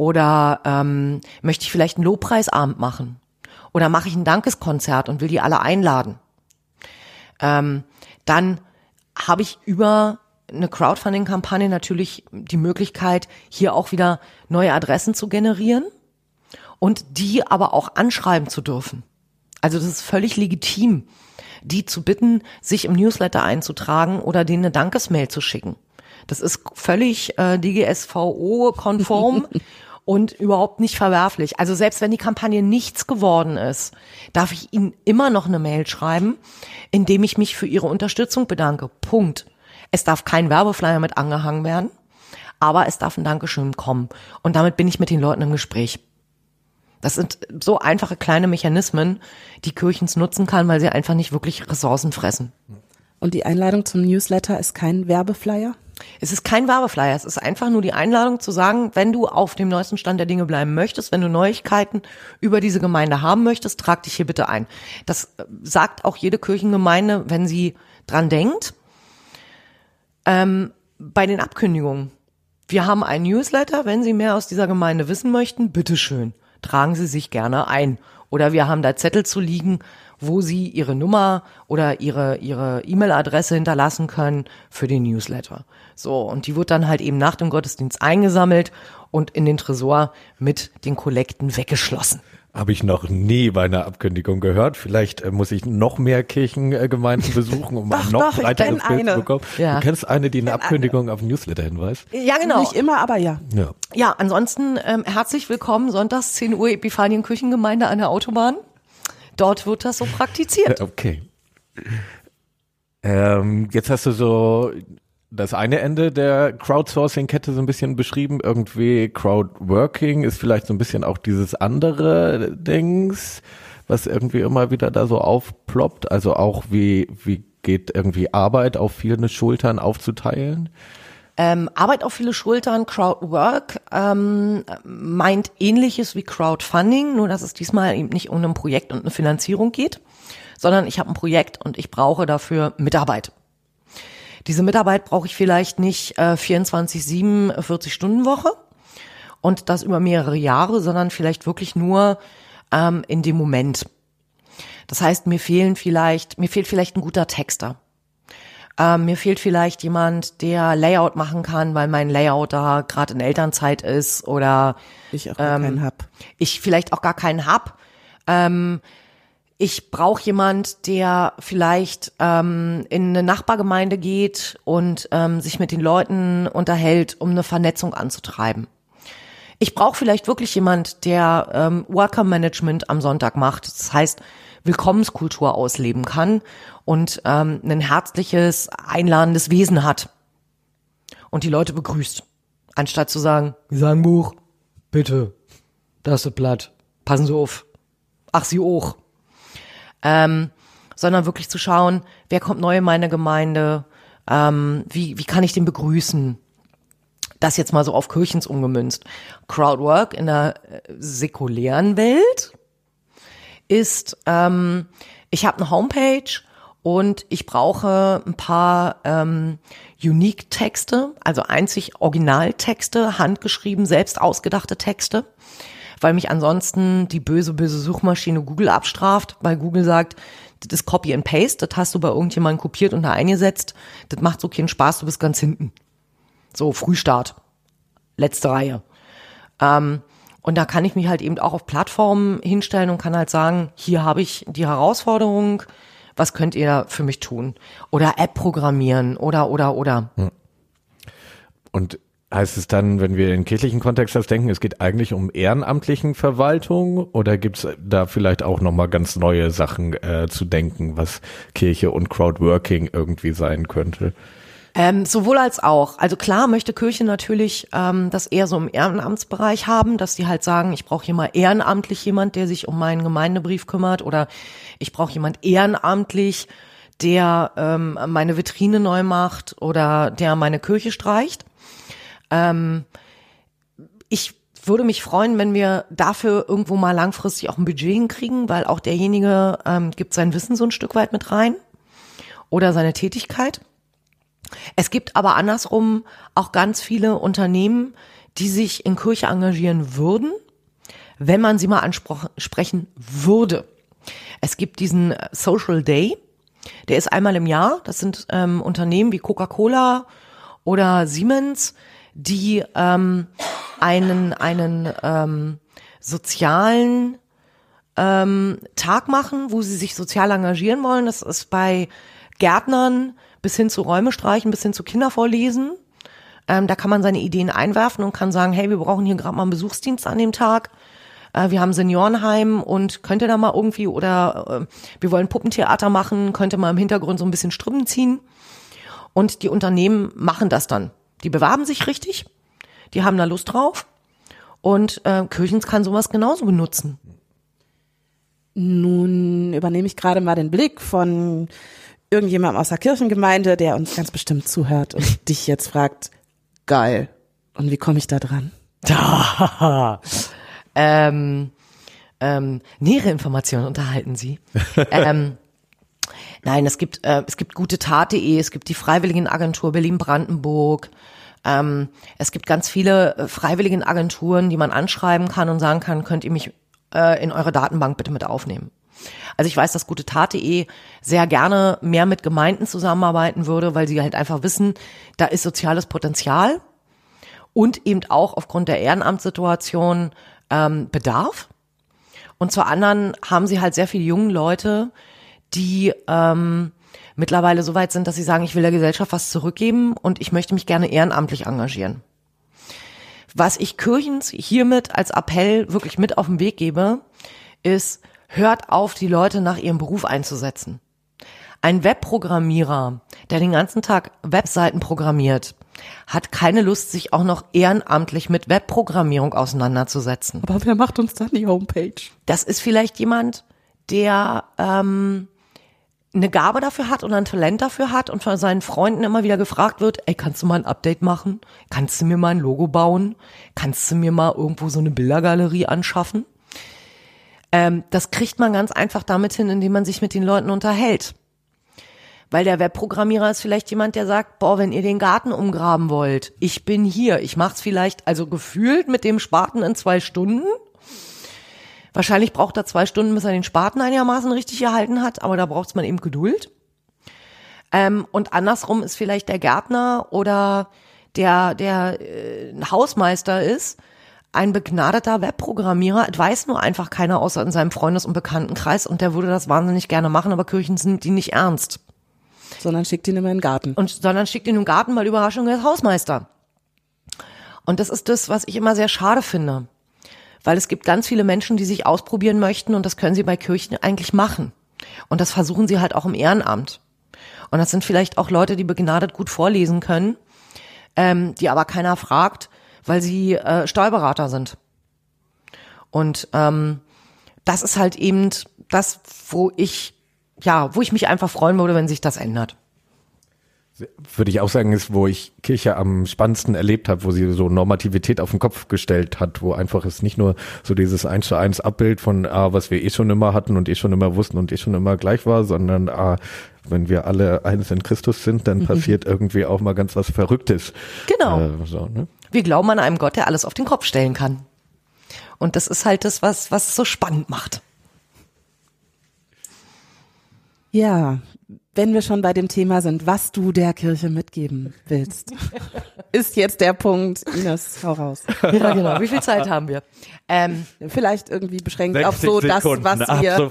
Oder ähm, möchte ich vielleicht einen Lobpreisabend machen? Oder mache ich ein Dankeskonzert und will die alle einladen? Ähm, dann habe ich über eine Crowdfunding-Kampagne natürlich die Möglichkeit, hier auch wieder neue Adressen zu generieren und die aber auch anschreiben zu dürfen. Also das ist völlig legitim, die zu bitten, sich im Newsletter einzutragen oder denen eine Dankesmail zu schicken. Das ist völlig äh, DGSVO-konform und überhaupt nicht verwerflich. Also selbst wenn die Kampagne nichts geworden ist, darf ich Ihnen immer noch eine Mail schreiben, indem ich mich für Ihre Unterstützung bedanke. Punkt. Es darf kein Werbeflyer mit angehangen werden, aber es darf ein Dankeschön kommen. Und damit bin ich mit den Leuten im Gespräch. Das sind so einfache kleine Mechanismen, die Kirchens nutzen kann, weil sie einfach nicht wirklich Ressourcen fressen. Und die Einladung zum Newsletter ist kein Werbeflyer? Es ist kein Werbeflyer, es ist einfach nur die Einladung zu sagen, wenn du auf dem neuesten Stand der Dinge bleiben möchtest, wenn du Neuigkeiten über diese Gemeinde haben möchtest, trag dich hier bitte ein. Das äh, sagt auch jede Kirchengemeinde, wenn sie dran denkt. Ähm, bei den Abkündigungen. Wir haben ein Newsletter, wenn Sie mehr aus dieser Gemeinde wissen möchten, bitteschön, tragen Sie sich gerne ein. Oder wir haben da Zettel zu liegen, wo Sie Ihre Nummer oder Ihre Ihre E-Mail-Adresse hinterlassen können für den Newsletter. So, und die wird dann halt eben nach dem Gottesdienst eingesammelt und in den Tresor mit den Kollekten weggeschlossen. Habe ich noch nie bei einer Abkündigung gehört. Vielleicht äh, muss ich noch mehr Kirchengemeinden besuchen, um doch, ein noch doch, breiteres Bild eine. zu bekommen. Ja. Du kennst eine, die eine Abkündigung auf Newsletter hinweist? Ja, genau. Nicht immer, aber ja. Ja. Ja, ansonsten ähm, herzlich willkommen, sonntags 10 Uhr Epiphanien Küchengemeinde an der Autobahn. Dort wird das so praktiziert. Okay. Ähm, jetzt hast du so das eine Ende der Crowdsourcing-Kette so ein bisschen beschrieben. Irgendwie Crowdworking ist vielleicht so ein bisschen auch dieses andere Dings, was irgendwie immer wieder da so aufploppt. Also auch wie, wie geht irgendwie Arbeit auf viele Schultern aufzuteilen? Ähm, Arbeit auf viele Schultern, Crowdwork ähm, meint ähnliches wie Crowdfunding, nur dass es diesmal eben nicht um ein Projekt und eine Finanzierung geht, sondern ich habe ein Projekt und ich brauche dafür Mitarbeit. Diese Mitarbeit brauche ich vielleicht nicht äh, 24-7, 40 Stunden Woche und das über mehrere Jahre, sondern vielleicht wirklich nur ähm, in dem Moment. Das heißt, mir fehlen vielleicht, mir fehlt vielleicht ein guter Texter. Ähm, mir fehlt vielleicht jemand, der Layout machen kann, weil mein Layout da gerade in Elternzeit ist oder ich auch gar ähm, keinen hab. ich vielleicht auch gar keinen hab. Ähm, ich brauche jemand, der vielleicht ähm, in eine Nachbargemeinde geht und ähm, sich mit den Leuten unterhält, um eine Vernetzung anzutreiben. Ich brauche vielleicht wirklich jemand, der ähm, Welcome Management am Sonntag macht. Das heißt, Willkommenskultur ausleben kann und ähm, ein herzliches, einladendes Wesen hat und die Leute begrüßt, anstatt zu sagen, Gesangbuch, bitte, das ist Blatt, passen Sie auf, ach Sie auch, ähm, sondern wirklich zu schauen, wer kommt neu in meine Gemeinde, ähm, wie, wie kann ich den begrüßen, das jetzt mal so auf Kirchens umgemünzt. Crowdwork in der äh, säkulären Welt ist, ähm, ich habe eine Homepage und ich brauche ein paar ähm, Unique-Texte, also einzig Originaltexte, handgeschrieben, selbst ausgedachte Texte, weil mich ansonsten die böse, böse Suchmaschine Google abstraft, weil Google sagt, das ist Copy and Paste, das hast du bei irgendjemandem kopiert und da eingesetzt, das macht so keinen Spaß, du bist ganz hinten. So, Frühstart, letzte Reihe. Ähm, und da kann ich mich halt eben auch auf Plattformen hinstellen und kann halt sagen, hier habe ich die Herausforderung, was könnt ihr für mich tun? Oder App programmieren oder, oder, oder. Und heißt es dann, wenn wir in kirchlichen Kontext das denken, es geht eigentlich um ehrenamtlichen Verwaltung oder gibt's da vielleicht auch nochmal ganz neue Sachen äh, zu denken, was Kirche und Crowdworking irgendwie sein könnte? Ähm, sowohl als auch. Also klar möchte Kirche natürlich ähm, das eher so im Ehrenamtsbereich haben, dass die halt sagen, ich brauche hier mal ehrenamtlich jemand, der sich um meinen Gemeindebrief kümmert oder ich brauche jemand ehrenamtlich, der ähm, meine Vitrine neu macht oder der meine Kirche streicht. Ähm, ich würde mich freuen, wenn wir dafür irgendwo mal langfristig auch ein Budget hinkriegen, weil auch derjenige ähm, gibt sein Wissen so ein Stück weit mit rein oder seine Tätigkeit. Es gibt aber andersrum auch ganz viele Unternehmen, die sich in Kirche engagieren würden, wenn man sie mal ansprechen würde. Es gibt diesen Social Day, der ist einmal im Jahr. Das sind ähm, Unternehmen wie Coca-Cola oder Siemens, die ähm, einen einen ähm, sozialen ähm, Tag machen, wo sie sich sozial engagieren wollen. Das ist bei Gärtnern bis hin zu Räume streichen, bis hin zu Kindervorlesen. Ähm, da kann man seine Ideen einwerfen und kann sagen, hey, wir brauchen hier gerade mal einen Besuchsdienst an dem Tag. Äh, wir haben Seniorenheim und könnte da mal irgendwie oder äh, wir wollen Puppentheater machen, könnte mal im Hintergrund so ein bisschen Strüppen ziehen. Und die Unternehmen machen das dann. Die bewerben sich richtig, die haben da Lust drauf und äh, Kirchens kann sowas genauso benutzen. Nun übernehme ich gerade mal den Blick von irgendjemandem aus der Kirchengemeinde, der uns ganz bestimmt zuhört und dich jetzt fragt, geil, und wie komme ich da dran? Da. ähm, ähm, nähere Informationen unterhalten Sie. ähm, nein, es gibt äh, es gibt gute Tat.de, es gibt die Freiwilligenagentur Berlin-Brandenburg. Ähm, es gibt ganz viele äh, Freiwilligenagenturen, die man anschreiben kann und sagen kann, könnt ihr mich äh, in eure Datenbank bitte mit aufnehmen. Also ich weiß, dass gute Tat.de sehr gerne mehr mit Gemeinden zusammenarbeiten würde, weil sie halt einfach wissen, da ist soziales Potenzial und eben auch aufgrund der Ehrenamtssituation ähm, Bedarf. Und zur anderen haben sie halt sehr viele junge Leute, die ähm, mittlerweile so weit sind, dass sie sagen, ich will der Gesellschaft was zurückgeben und ich möchte mich gerne ehrenamtlich engagieren. Was ich Kirchens hiermit als Appell wirklich mit auf den Weg gebe, ist, hört auf, die Leute nach ihrem Beruf einzusetzen. Ein Webprogrammierer, der den ganzen Tag Webseiten programmiert, hat keine Lust, sich auch noch ehrenamtlich mit Webprogrammierung auseinanderzusetzen. Aber wer macht uns dann die Homepage? Das ist vielleicht jemand, der ähm, eine Gabe dafür hat und ein Talent dafür hat und von seinen Freunden immer wieder gefragt wird, ey, kannst du mal ein Update machen? Kannst du mir mal ein Logo bauen? Kannst du mir mal irgendwo so eine Bildergalerie anschaffen? Ähm, das kriegt man ganz einfach damit hin, indem man sich mit den Leuten unterhält. Weil der Webprogrammierer ist vielleicht jemand, der sagt, boah, wenn ihr den Garten umgraben wollt, ich bin hier. Ich mach's vielleicht, also gefühlt mit dem Spaten in zwei Stunden. Wahrscheinlich braucht er zwei Stunden, bis er den Spaten einigermaßen richtig erhalten hat, aber da braucht man eben Geduld. Ähm, und andersrum ist vielleicht der Gärtner oder der, der äh, Hausmeister ist, ein begnadeter Webprogrammierer, es weiß nur einfach keiner außer in seinem Freundes- und Bekanntenkreis und der würde das wahnsinnig gerne machen, aber Kirchen sind die nicht ernst. Sondern schickt ihn immer in den Garten. Und, sondern schickt ihn im Garten, weil Überraschung der Hausmeister. Und das ist das, was ich immer sehr schade finde. Weil es gibt ganz viele Menschen, die sich ausprobieren möchten und das können sie bei Kirchen eigentlich machen. Und das versuchen sie halt auch im Ehrenamt. Und das sind vielleicht auch Leute, die begnadet gut vorlesen können, ähm, die aber keiner fragt, weil sie äh, Steuerberater sind. Und ähm, das ist halt eben das, wo ich ja, wo ich mich einfach freuen würde, wenn sich das ändert. Würde ich auch sagen, ist, wo ich Kirche am spannendsten erlebt habe, wo sie so Normativität auf den Kopf gestellt hat, wo einfach es nicht nur so dieses eins zu eins Abbild von, ah, was wir eh schon immer hatten und eh schon immer wussten und eh schon immer gleich war, sondern ah, wenn wir alle eines in Christus sind, dann mhm. passiert irgendwie auch mal ganz was Verrücktes. Genau. Äh, so, ne? Wir glauben an einen Gott, der alles auf den Kopf stellen kann. Und das ist halt das, was, was es so spannend macht. Ja, wenn wir schon bei dem Thema sind, was du der Kirche mitgeben willst, ist jetzt der Punkt. Ines, hau raus. Ja, genau. Wie viel Zeit haben wir? Ähm, Vielleicht irgendwie beschränkt auf so das, was wir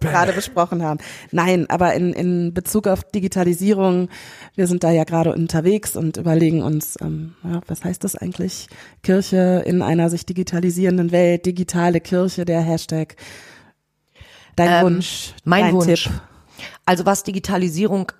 gerade besprochen haben. Nein, aber in, in Bezug auf Digitalisierung, wir sind da ja gerade unterwegs und überlegen uns, ähm, ja, was heißt das eigentlich? Kirche in einer sich digitalisierenden Welt, digitale Kirche, der Hashtag. Dein ähm, Wunsch, mein dein Wunsch. Tipp. Also was Digitalisierung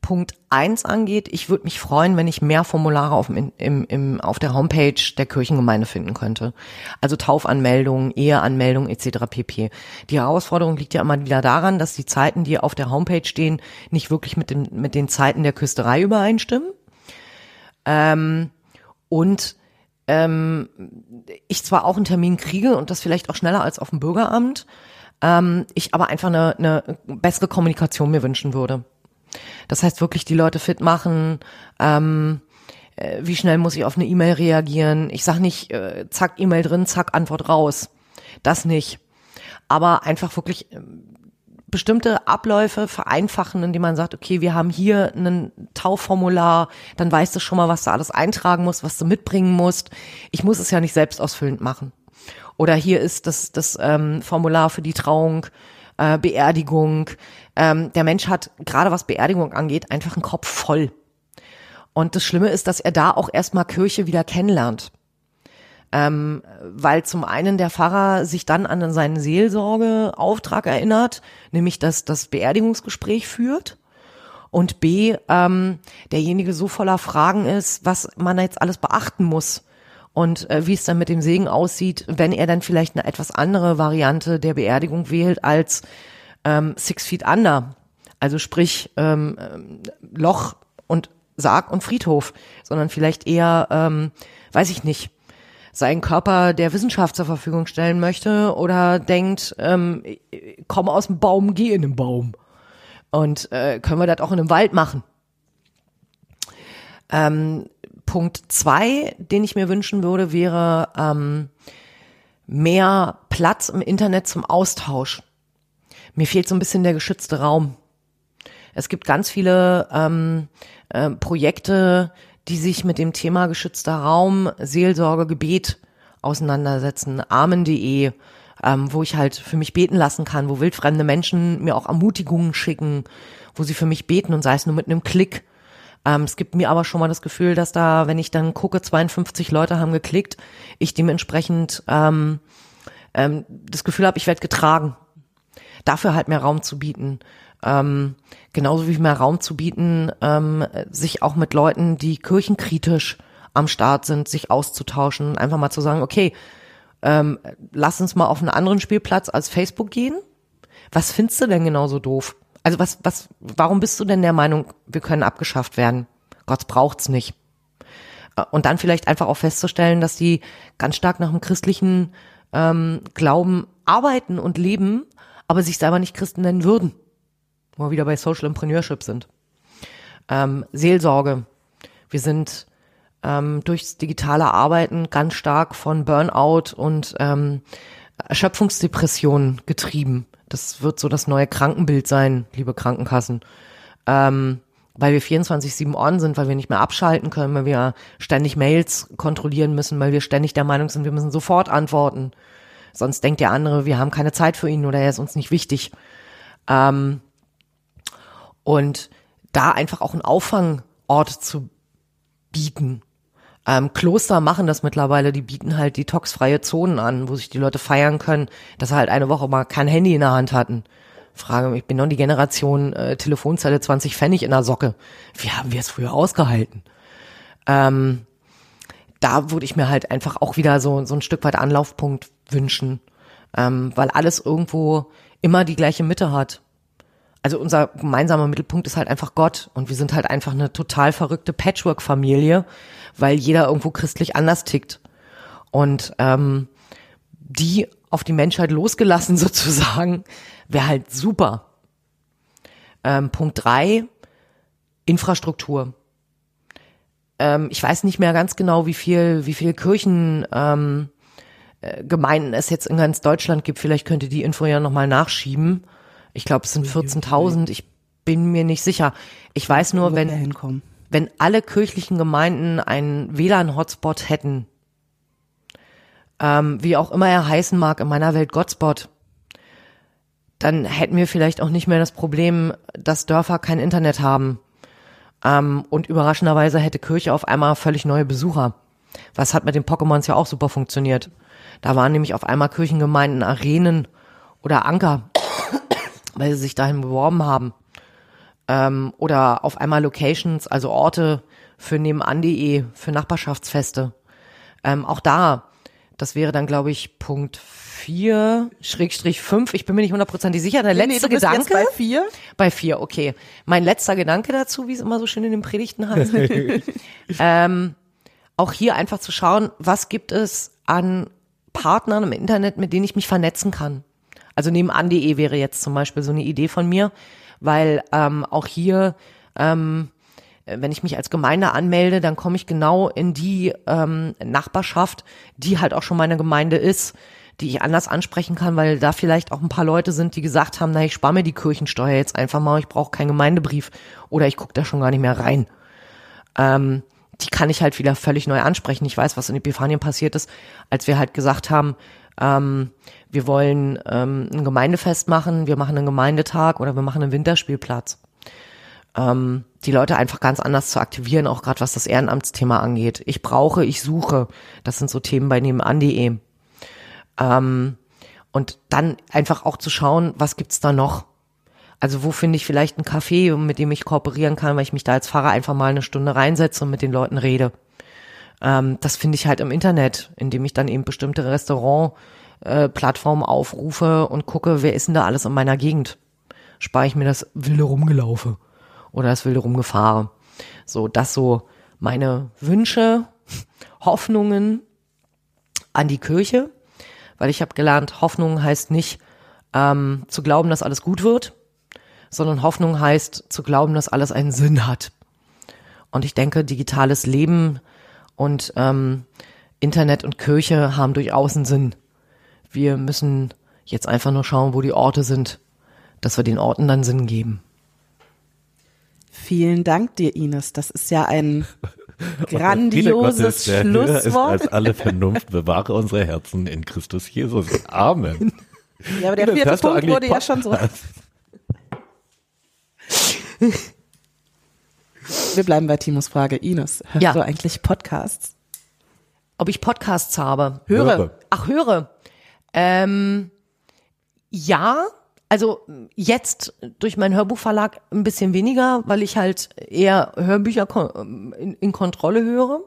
Punkt eins angeht, ich würde mich freuen, wenn ich mehr Formulare auf, im, im, im, auf der Homepage der Kirchengemeinde finden könnte. Also Taufanmeldungen, Eheanmeldungen etc. pp. Die Herausforderung liegt ja immer wieder daran, dass die Zeiten, die auf der Homepage stehen, nicht wirklich mit, dem, mit den Zeiten der Küsterei übereinstimmen. Ähm, und ähm, ich zwar auch einen Termin kriege und das vielleicht auch schneller als auf dem Bürgeramt, ähm, ich aber einfach eine, eine bessere Kommunikation mir wünschen würde. Das heißt wirklich die Leute fit machen, ähm, äh, wie schnell muss ich auf eine E-Mail reagieren. Ich sag nicht, äh, zack, E-Mail drin, zack, Antwort raus. Das nicht. Aber einfach wirklich äh, bestimmte Abläufe vereinfachen, indem man sagt, okay, wir haben hier ein Taufformular, dann weißt du schon mal, was du alles eintragen musst, was du mitbringen musst. Ich muss es ja nicht selbst ausfüllend machen. Oder hier ist das, das ähm, Formular für die Trauung, äh, Beerdigung. Ähm, der Mensch hat, gerade was Beerdigung angeht, einfach einen Kopf voll. Und das Schlimme ist, dass er da auch erstmal Kirche wieder kennenlernt. Ähm, weil zum einen der Pfarrer sich dann an seinen Seelsorgeauftrag erinnert, nämlich dass das Beerdigungsgespräch führt und B, ähm, derjenige so voller Fragen ist, was man jetzt alles beachten muss und äh, wie es dann mit dem Segen aussieht, wenn er dann vielleicht eine etwas andere Variante der Beerdigung wählt als ähm, Six Feet Under. Also sprich ähm, Loch und Sarg und Friedhof, sondern vielleicht eher, ähm, weiß ich nicht, seinen Körper der Wissenschaft zur Verfügung stellen möchte oder denkt, ähm, komm aus dem Baum, geh in den Baum. Und äh, können wir das auch in einem Wald machen. Ähm, Punkt zwei, den ich mir wünschen würde, wäre ähm, mehr Platz im Internet zum Austausch. Mir fehlt so ein bisschen der geschützte Raum. Es gibt ganz viele ähm, äh, Projekte, die sich mit dem Thema geschützter Raum, Seelsorge, Gebet auseinandersetzen. Amen.de, ähm, wo ich halt für mich beten lassen kann, wo wildfremde Menschen mir auch Ermutigungen schicken, wo sie für mich beten und sei es nur mit einem Klick ähm, es gibt mir aber schon mal das Gefühl, dass da, wenn ich dann gucke, 52 Leute haben geklickt, ich dementsprechend ähm, ähm, das Gefühl habe, ich werde getragen. Dafür halt mehr Raum zu bieten. Ähm, genauso wie mehr Raum zu bieten, ähm, sich auch mit Leuten, die kirchenkritisch am Start sind, sich auszutauschen, einfach mal zu sagen, okay, ähm, lass uns mal auf einen anderen Spielplatz als Facebook gehen. Was findest du denn genauso doof? Also was, was, warum bist du denn der Meinung, wir können abgeschafft werden? Gott braucht's nicht. Äh, und dann vielleicht einfach auch festzustellen, dass die ganz stark nach dem christlichen ähm, Glauben arbeiten und leben, aber sich selber nicht Christen nennen würden. Wo wir wieder bei Social Entrepreneurship sind. ähm, Seelsorge. Wir sind ähm, durchs digitale Arbeiten ganz stark von Burnout und ähm, Erschöpfungsdepression getrieben. Das wird so das neue Krankenbild sein, liebe Krankenkassen. Ähm, weil wir 24-7 on sind, weil wir nicht mehr abschalten können, weil wir ständig Mails kontrollieren müssen, weil wir ständig der Meinung sind, wir müssen sofort antworten. Sonst denkt der andere, wir haben keine Zeit für ihn oder er ist uns nicht wichtig. Ähm, und da einfach auch einen Auffangort zu bieten. Ähm, Kloster machen das mittlerweile, die bieten halt detoxfreie Zonen an, wo sich die Leute feiern können, dass sie halt eine Woche mal kein Handy in der Hand hatten. Frage mich, ich bin noch die Generation äh, Telefonzelle 20 Pfennig in der Socke. Wie haben wir es früher ausgehalten? Ähm, da würde ich mir halt einfach auch wieder so, so ein Stück weit Anlaufpunkt wünschen, ähm, weil alles irgendwo immer die gleiche Mitte hat. Also unser gemeinsamer Mittelpunkt ist halt einfach Gott und wir sind halt einfach eine total verrückte Patchwork-Familie, weil jeder irgendwo christlich anders tickt. Und ähm, die auf die Menschheit losgelassen sozusagen, wäre halt super. Ähm, Punkt drei, Infrastruktur. Ähm, ich weiß nicht mehr ganz genau, wie viel, wie viel Kirchen ähm, äh, Gemeinden es jetzt in ganz Deutschland gibt. Vielleicht könnte die Info ja nochmal nachschieben. Ich glaube, es sind 14.000. Ich bin mir nicht sicher. Ich weiß nur, wenn, wenn alle kirchlichen Gemeinden einen WLAN-Hotspot hätten, ähm, wie auch immer er heißen mag, in meiner Welt Godspot, dann hätten wir vielleicht auch nicht mehr das Problem, dass Dörfer kein Internet haben. Ähm, und überraschenderweise hätte Kirche auf einmal völlig neue Besucher. Was hat mit den Pokémons ja auch super funktioniert. Da waren nämlich auf einmal Kirchengemeinden, Arenen oder Anker, weil sie sich dahin beworben haben. Ähm, oder auf einmal Locations, also Orte für nebenan.de, für Nachbarschaftsfeste. Ähm, auch da, das wäre dann, glaube ich, Punkt vier, Schrägstrich fünf. Ich bin mir nicht hundertprozentig sicher. Der Nee, letzte nee, Gedanke. jetzt bei vier. Bei vier, okay. Mein letzter Gedanke dazu, wie es immer so schön in den Predigten heißt. ähm, auch hier einfach zu schauen, was gibt es an Partnern im Internet, mit denen ich mich vernetzen kann. Also nebenan.de wäre jetzt zum Beispiel so eine Idee von mir, weil ähm, auch hier, ähm, wenn ich mich als Gemeinde anmelde, dann komme ich genau in die ähm, Nachbarschaft, die halt auch schon meine Gemeinde ist, die ich anders ansprechen kann, weil da vielleicht auch ein paar Leute sind, die gesagt haben, na, ich spare mir die Kirchensteuer jetzt einfach mal, ich brauche keinen Gemeindebrief oder ich gucke da schon gar nicht mehr rein. Ähm, die kann ich halt wieder völlig neu ansprechen. Ich weiß, was in Epiphanien passiert ist, als wir halt gesagt haben, ähm, wir wollen ähm, ein Gemeindefest machen, wir machen einen Gemeindetag oder wir machen einen Winterspielplatz. Ähm, die Leute einfach ganz anders zu aktivieren, auch gerade was das Ehrenamtsthema angeht. Ich brauche, ich suche. Das sind so Themen bei nebenan.de. Ähm, und dann einfach auch zu schauen, was gibt's da noch? Also wo finde ich vielleicht ein Café, mit dem ich kooperieren kann, weil ich mich da als Pfarrer einfach mal eine Stunde reinsetze und mit den Leuten rede. Ähm, das finde ich halt im Internet, indem ich dann eben bestimmte Restaurant-Plattformen aufrufe und gucke, wer ist denn da alles in meiner Gegend? Spare ich mir das wilde Rumgelaufe oder das wilde Rumgefahre. So, das so meine Wünsche, Hoffnungen an die Kirche, weil ich habe gelernt, Hoffnung heißt nicht ähm, zu glauben, dass alles gut wird, sondern Hoffnung heißt zu glauben, dass alles einen Sinn hat. Und ich denke, digitales Leben und ähm, Internet und Kirche haben durchaus einen Sinn. Wir müssen jetzt einfach nur schauen, wo die Orte sind, dass wir den Orten dann Sinn geben. Vielen Dank dir, Ines. Das ist ja ein grandioses höher ist Schlusswort. als alle Vernunft, bewahre unsere Herzen in Christus Jesus. Amen. Ja, aber der Ines, vierte Punkt wurde ja schon so. Wir bleiben bei Timos Frage. Ines, hörst Ja. du eigentlich Podcasts? Ob ich Podcasts habe? Höre. Höre. Ach, höre. Ähm, ja, also jetzt durch meinen Hörbuchverlag ein bisschen weniger, weil ich halt eher Hörbücher kon- in, in Kontrolle höre.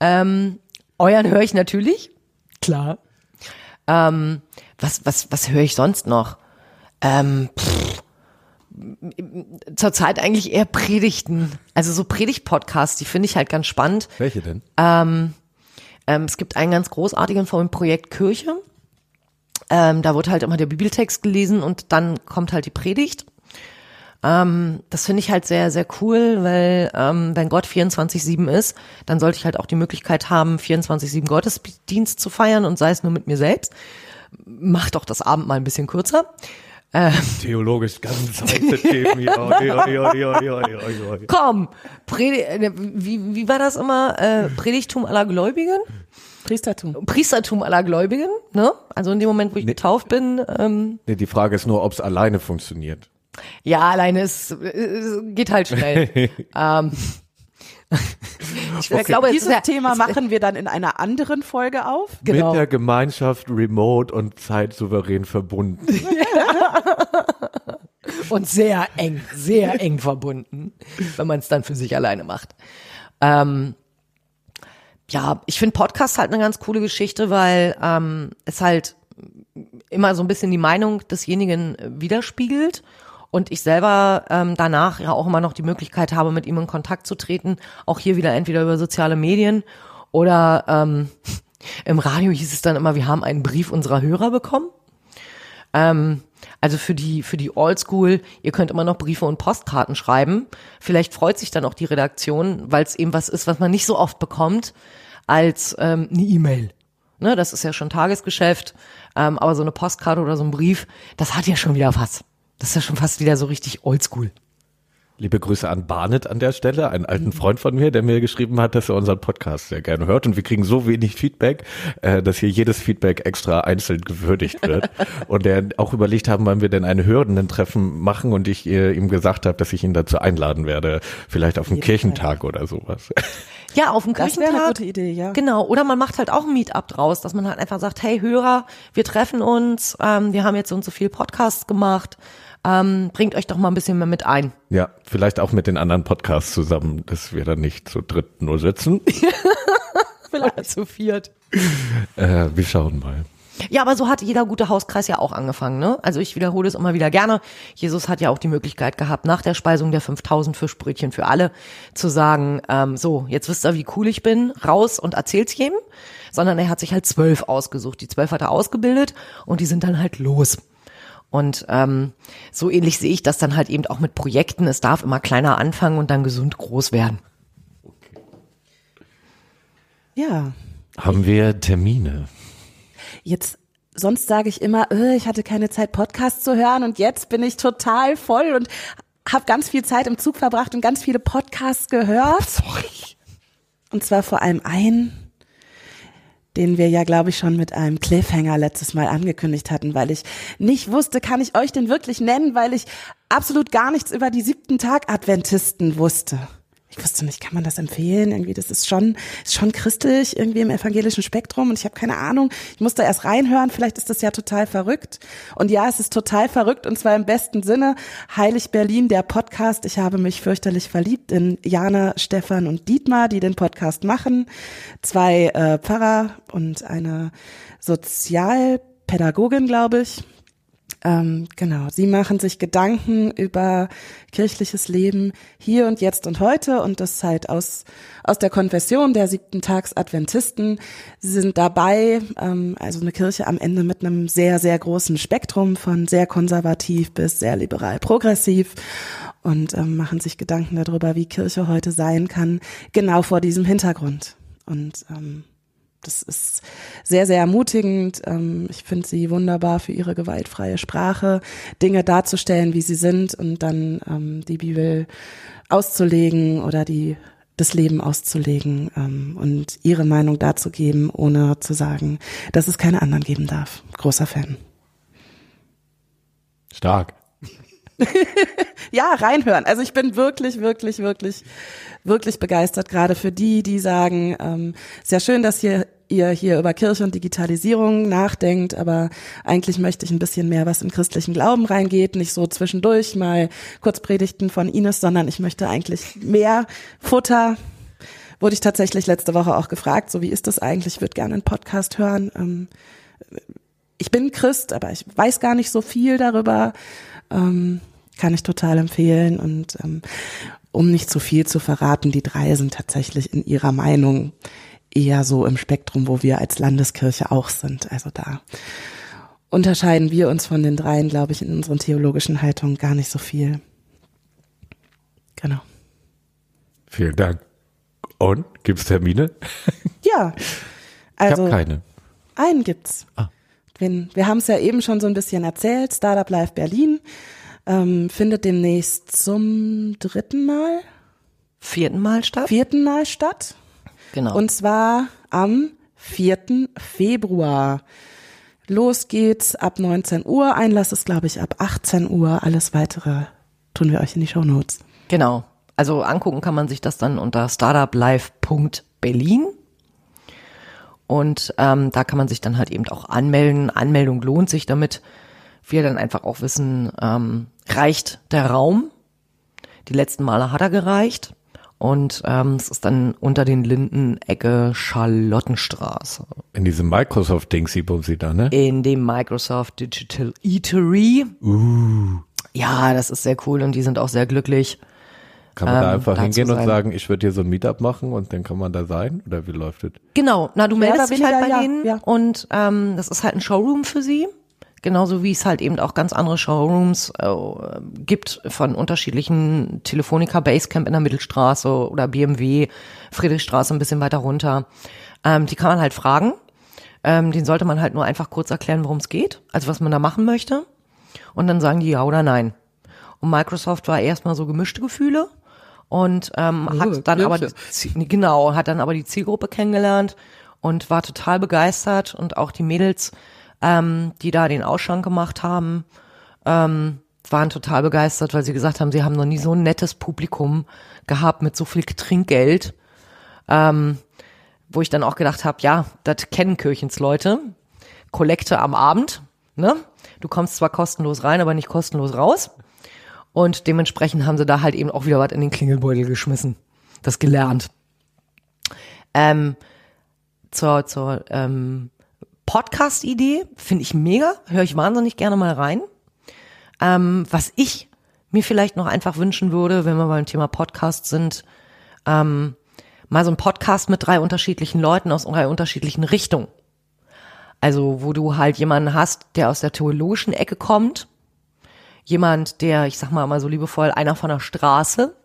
Ähm, euren höre ich natürlich. Klar. Ähm, was, was, was höre ich sonst noch? Ähm, pff, zurzeit eigentlich eher Predigten. Also so Predigt-Podcasts, die finde ich halt ganz spannend. Welche denn? Ähm, es gibt einen ganz großartigen vom Projekt Kirche. Ähm, da wird halt immer der Bibeltext gelesen und dann kommt halt die Predigt. Ähm, das finde ich halt sehr, sehr cool, weil ähm, wenn Gott 24-7 ist, dann sollte ich halt auch die Möglichkeit haben, 24-7 Gottesdienst zu feiern und sei es nur mit mir selbst. Mach doch das Abend mal ein bisschen kürzer. Theologisch ganz. Komm, Predi äh, wie, wie war das immer? Äh, Predigtum aller Gläubigen? Priestertum. Priestertum aller Gläubigen, ne? Also in dem Moment, wo ich getauft bin, ähm, Nee, die Frage ist nur, ob es alleine funktioniert. ja, alleine ist, geht halt schnell. ähm, ich glaube, jetzt Dieses ist ja, Thema machen wir dann in einer anderen Folge auf. Genau. Mit der Gemeinschaft remote und zeitsouverän verbunden. und sehr eng, sehr eng verbunden, wenn man es dann für sich alleine macht. Ähm, ja, ich finde Podcast halt eine ganz coole Geschichte, weil ähm, es halt immer so ein bisschen die Meinung desjenigen äh, widerspiegelt und ich selber ähm, danach ja auch immer noch die Möglichkeit habe, mit ihm in Kontakt zu treten, auch hier wieder entweder über soziale Medien oder ähm, im Radio hieß es dann immer, wir haben einen Brief unserer Hörer bekommen. Ähm, also für die, für die Oldschool, ihr könnt immer noch Briefe und Postkarten schreiben. Vielleicht freut sich dann auch die Redaktion, weil es eben was ist, was man nicht so oft bekommt, als ähm, eine E-Mail. Ne, das ist ja schon Tagesgeschäft, ähm, aber so eine Postkarte oder so ein Brief, das hat ja schon wieder was. Das ist ja schon fast wieder so richtig Oldschool. Liebe Grüße an Barnett an der Stelle, einen alten Freund von mir, der mir geschrieben hat, dass er unseren Podcast sehr gerne hört. Und wir kriegen so wenig Feedback, äh, dass hier jedes Feedback extra einzeln gewürdigt wird. und der auch überlegt haben, wann wir denn ein Hörenden-Treffen machen und ich äh, ihm gesagt habe, dass ich ihn dazu einladen werde. Vielleicht auf jeden Kirchentag oder sowas. Ja, auf dem Das wäre Kirchentag. eine gute Idee, ja. Genau, oder man macht halt auch ein Meetup draus, dass man halt einfach sagt, hey Hörer, wir treffen uns, ähm, wir haben jetzt so und so viel Podcasts gemacht, ähm, bringt euch doch mal ein bisschen mehr mit ein. Ja, vielleicht auch mit den anderen Podcasts zusammen, dass wir dann nicht zu dritt nur sitzen. Vielleicht zu viert. äh, wir schauen mal. Ja, aber so hat jeder gute Hauskreis ja auch angefangen, ne? Also ich wiederhole es immer wieder gerne. Jesus hat ja auch die Möglichkeit gehabt, nach der Speisung der 5000 Fischbrötchen für alle zu sagen, ähm, so, jetzt wisst ihr, wie cool ich bin, raus und erzählt's jedem. Sondern er hat sich halt zwölf ausgesucht. Die zwölf hat er ausgebildet und die sind dann halt los. Und ähm, so ähnlich sehe ich das dann halt eben auch mit Projekten. Es darf immer kleiner anfangen und dann gesund groß werden. Ja. Haben wir Termine? Jetzt, sonst sage ich immer, äh, ich hatte keine Zeit, Podcasts zu hören und jetzt bin ich total voll und habe ganz viel Zeit im Zug verbracht und ganz viele Podcasts gehört. Sorry. Und zwar vor allem einen, den wir ja, glaube ich, schon mit einem Cliffhanger letztes Mal angekündigt hatten, weil ich nicht wusste, kann ich euch den wirklich nennen, weil ich absolut gar nichts über die siebten Tag Adventisten wusste. Ich wusste nicht, kann man das empfehlen? Irgendwie, das ist schon, ist schon christlich, irgendwie im evangelischen Spektrum und ich habe keine Ahnung. Ich musste erst reinhören, vielleicht ist das ja total verrückt. Und ja, es ist total verrückt und zwar im besten Sinne. Heilig Berlin, der Podcast. Ich habe mich fürchterlich verliebt in Jana, Stefan und Dietmar, die den Podcast machen. Zwei äh, Pfarrer und eine Sozialpädagogin, glaube ich. Ähm, genau, sie machen sich Gedanken über kirchliches Leben hier und jetzt und heute und das halt aus, aus der Konfession der siebten Tags Adventisten. Sie sind dabei, ähm, also eine Kirche am Ende mit einem sehr, sehr großen Spektrum von sehr konservativ bis sehr liberal progressiv und ähm, machen sich Gedanken darüber, wie Kirche heute sein kann, genau vor diesem Hintergrund. Und ähm, das ist sehr, sehr ermutigend. Ähm, Ich finde sie wunderbar für ihre gewaltfreie Sprache, Dinge darzustellen, wie sie sind und dann ähm, die Bibel auszulegen oder die das Leben auszulegen ähm, und ihre Meinung darzugeben, ohne zu sagen, dass es keine anderen geben darf. Großer Fan. Stark. Ja, reinhören. Also ich bin wirklich, wirklich, wirklich, wirklich begeistert, gerade für die, die sagen, ähm, sehr schön, dass ihr, ihr hier über Kirche und Digitalisierung nachdenkt, aber eigentlich möchte ich ein bisschen mehr, was im christlichen Glauben reingeht, nicht so zwischendurch mal Kurzpredigten von Ines, sondern ich möchte eigentlich mehr Futter. Wurde ich tatsächlich letzte Woche auch gefragt, so wie ist das eigentlich? Ich würde gerne einen Podcast hören. Ähm, ich bin Christ, aber ich weiß gar nicht so viel darüber. Ähm, kann ich total empfehlen. Und ähm, um nicht zu viel zu verraten, die drei sind tatsächlich in ihrer Meinung eher so im Spektrum, wo wir als Landeskirche auch sind. Also da unterscheiden wir uns von den dreien, glaube ich, in unseren theologischen Haltungen gar nicht so viel. Genau. Vielen Dank. Und gibt's Termine? Ja. Also ich habe keine. einen gibt's. Ah. Wenn, wir haben es ja eben schon so ein bisschen erzählt. Startup Live Berlin ähm, findet demnächst zum dritten Mal, Vierten Mal statt? vierten Mal statt. Genau. Und zwar am 4. Februar. Los geht's ab 19 Uhr. Einlass ist, glaube ich, ab 18 Uhr. Alles weitere tun wir euch in die Show Notes. Genau. Also angucken kann man sich das dann unter startuplive.berlin. Und ähm, da kann man sich dann halt eben auch anmelden. Anmeldung lohnt sich, damit wir dann einfach auch wissen, ähm, reicht der Raum. Die letzten Male hat er gereicht. Und ähm, es ist dann unter den Linden Ecke Charlottenstraße In diesem Microsoft-Dingsy sie da, ne? in dem Microsoft Digital Eatery. Ja, das ist sehr cool und die sind auch sehr glücklich. Kann man da ähm, einfach da hingehen zu und sagen, ich würde hier so ein Meetup machen und dann kann man da sein? Oder wie läuft es? Genau, na du meldest dich halt bei ja, denen ja. und ähm, das ist halt ein Showroom für sie. Genauso wie es halt eben auch ganz andere Showrooms äh, gibt von unterschiedlichen Telefonica Basecamp in der Mittelstraße oder BMW, Friedrichstraße ein bisschen weiter runter. Ähm, die kann man halt fragen. Ähm, den sollte man halt nur einfach kurz erklären, worum es geht, also was man da machen möchte. Und dann sagen die ja oder nein. Und Microsoft war erstmal so gemischte Gefühle und ähm, Oh, hat dann aber die, genau hat dann aber die Zielgruppe kennengelernt und war total begeistert und auch die Mädels, ähm, die da den Ausschank gemacht haben, ähm, waren total begeistert, weil sie gesagt haben, sie haben noch nie so ein nettes Publikum gehabt mit so viel Trinkgeld, ähm, wo ich dann auch gedacht habe, ja, das kennen Kirchensleute. Kollekte am Abend, ne? Du kommst zwar kostenlos rein, aber nicht kostenlos raus. Und dementsprechend haben sie da halt eben auch wieder was in den Klingelbeutel geschmissen. Das gelernt. Ähm, zur zur ähm, Podcast-Idee finde ich mega, höre ich wahnsinnig gerne mal rein. Ähm, was ich mir vielleicht noch einfach wünschen würde, wenn wir beim Thema Podcast sind, ähm, mal so ein Podcast mit drei unterschiedlichen Leuten aus drei unterschiedlichen Richtungen. Also wo du halt jemanden hast, der aus der theologischen Ecke kommt, jemand, der, ich sag mal mal so liebevoll, einer von der Straße,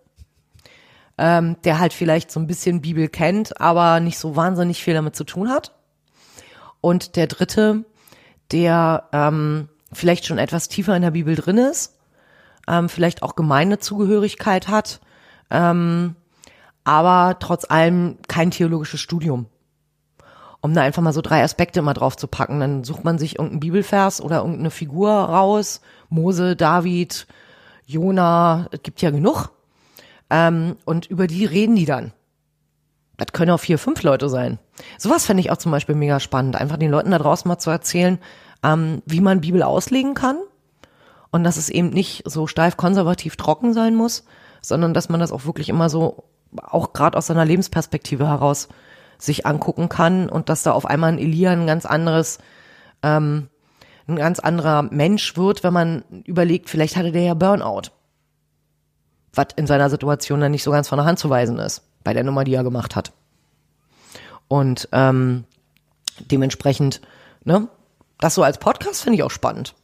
ähm, der halt vielleicht so ein bisschen Bibel kennt, aber nicht so wahnsinnig viel damit zu tun hat. Und der dritte, der ähm, vielleicht schon etwas tiefer in der Bibel drin ist, ähm, vielleicht auch Gemeindezugehörigkeit hat, ähm, aber trotz allem kein theologisches Studium. Um da einfach mal so drei Aspekte mal drauf zu packen. Dann sucht man sich irgendeinen Bibelvers oder irgendeine Figur raus. Mose, David, Jona, es gibt ja genug. Ähm, und über die reden die dann. Das können auch vier, fünf Leute sein. Sowas fände ich auch zum Beispiel mega spannend. Einfach den Leuten da draußen mal zu erzählen, ähm, wie man Bibel auslegen kann. Und dass es eben nicht so steif konservativ trocken sein muss, sondern dass man das auch wirklich immer so, auch gerade aus seiner Lebensperspektive heraus, sich angucken kann und dass da auf einmal ein Elia ein ganz anderes, ähm, ein ganz anderer Mensch wird, wenn man überlegt, vielleicht hatte der ja Burnout. Was in seiner Situation dann nicht so ganz von der Hand zu weisen ist, bei der Nummer, die er gemacht hat. Und ähm, dementsprechend, ne, das so als Podcast finde ich auch spannend.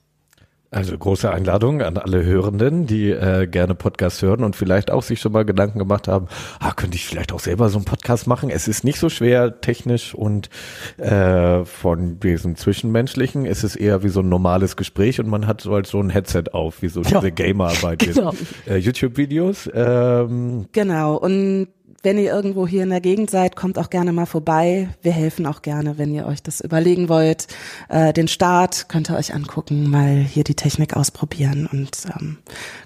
Also große Einladung an alle Hörenden, die äh, gerne Podcasts hören und vielleicht auch sich schon mal Gedanken gemacht haben, ah, könnte ich vielleicht auch selber so einen Podcast machen. Es ist nicht so schwer technisch und äh, von diesem Zwischenmenschlichen ist es eher wie so ein normales Gespräch und man hat so halt so ein Headset auf, wie so Ja. diese Gamerarbeit. Genau. Äh, YouTube-Videos. Ähm, Genau. Und wenn ihr irgendwo hier in der Gegend seid, kommt auch gerne mal vorbei. Wir helfen auch gerne, wenn ihr euch das überlegen wollt. Äh, den Start könnt ihr euch angucken, mal hier die Technik ausprobieren und ähm,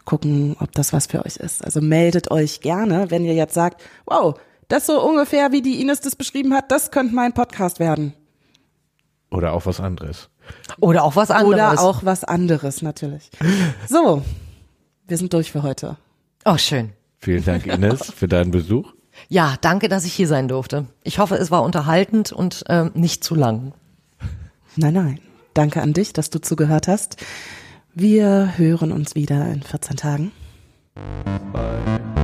gucken, ob das was für euch ist. Also meldet euch gerne, wenn ihr jetzt sagt, wow, das so ungefähr, wie die Ines das beschrieben hat, das könnte mein Podcast werden. oder auch was anderes. Oder auch was anderes. Oder auch was anderes natürlich. So, wir sind durch für heute. Oh, schön. Vielen Dank, Ines, für deinen Besuch. Ja, danke, dass ich hier sein durfte. Ich hoffe, es war unterhaltend und ähm, nicht zu lang. Nein, nein. Danke an dich, dass du zugehört hast. Wir hören uns wieder in 14 Tagen. Bye.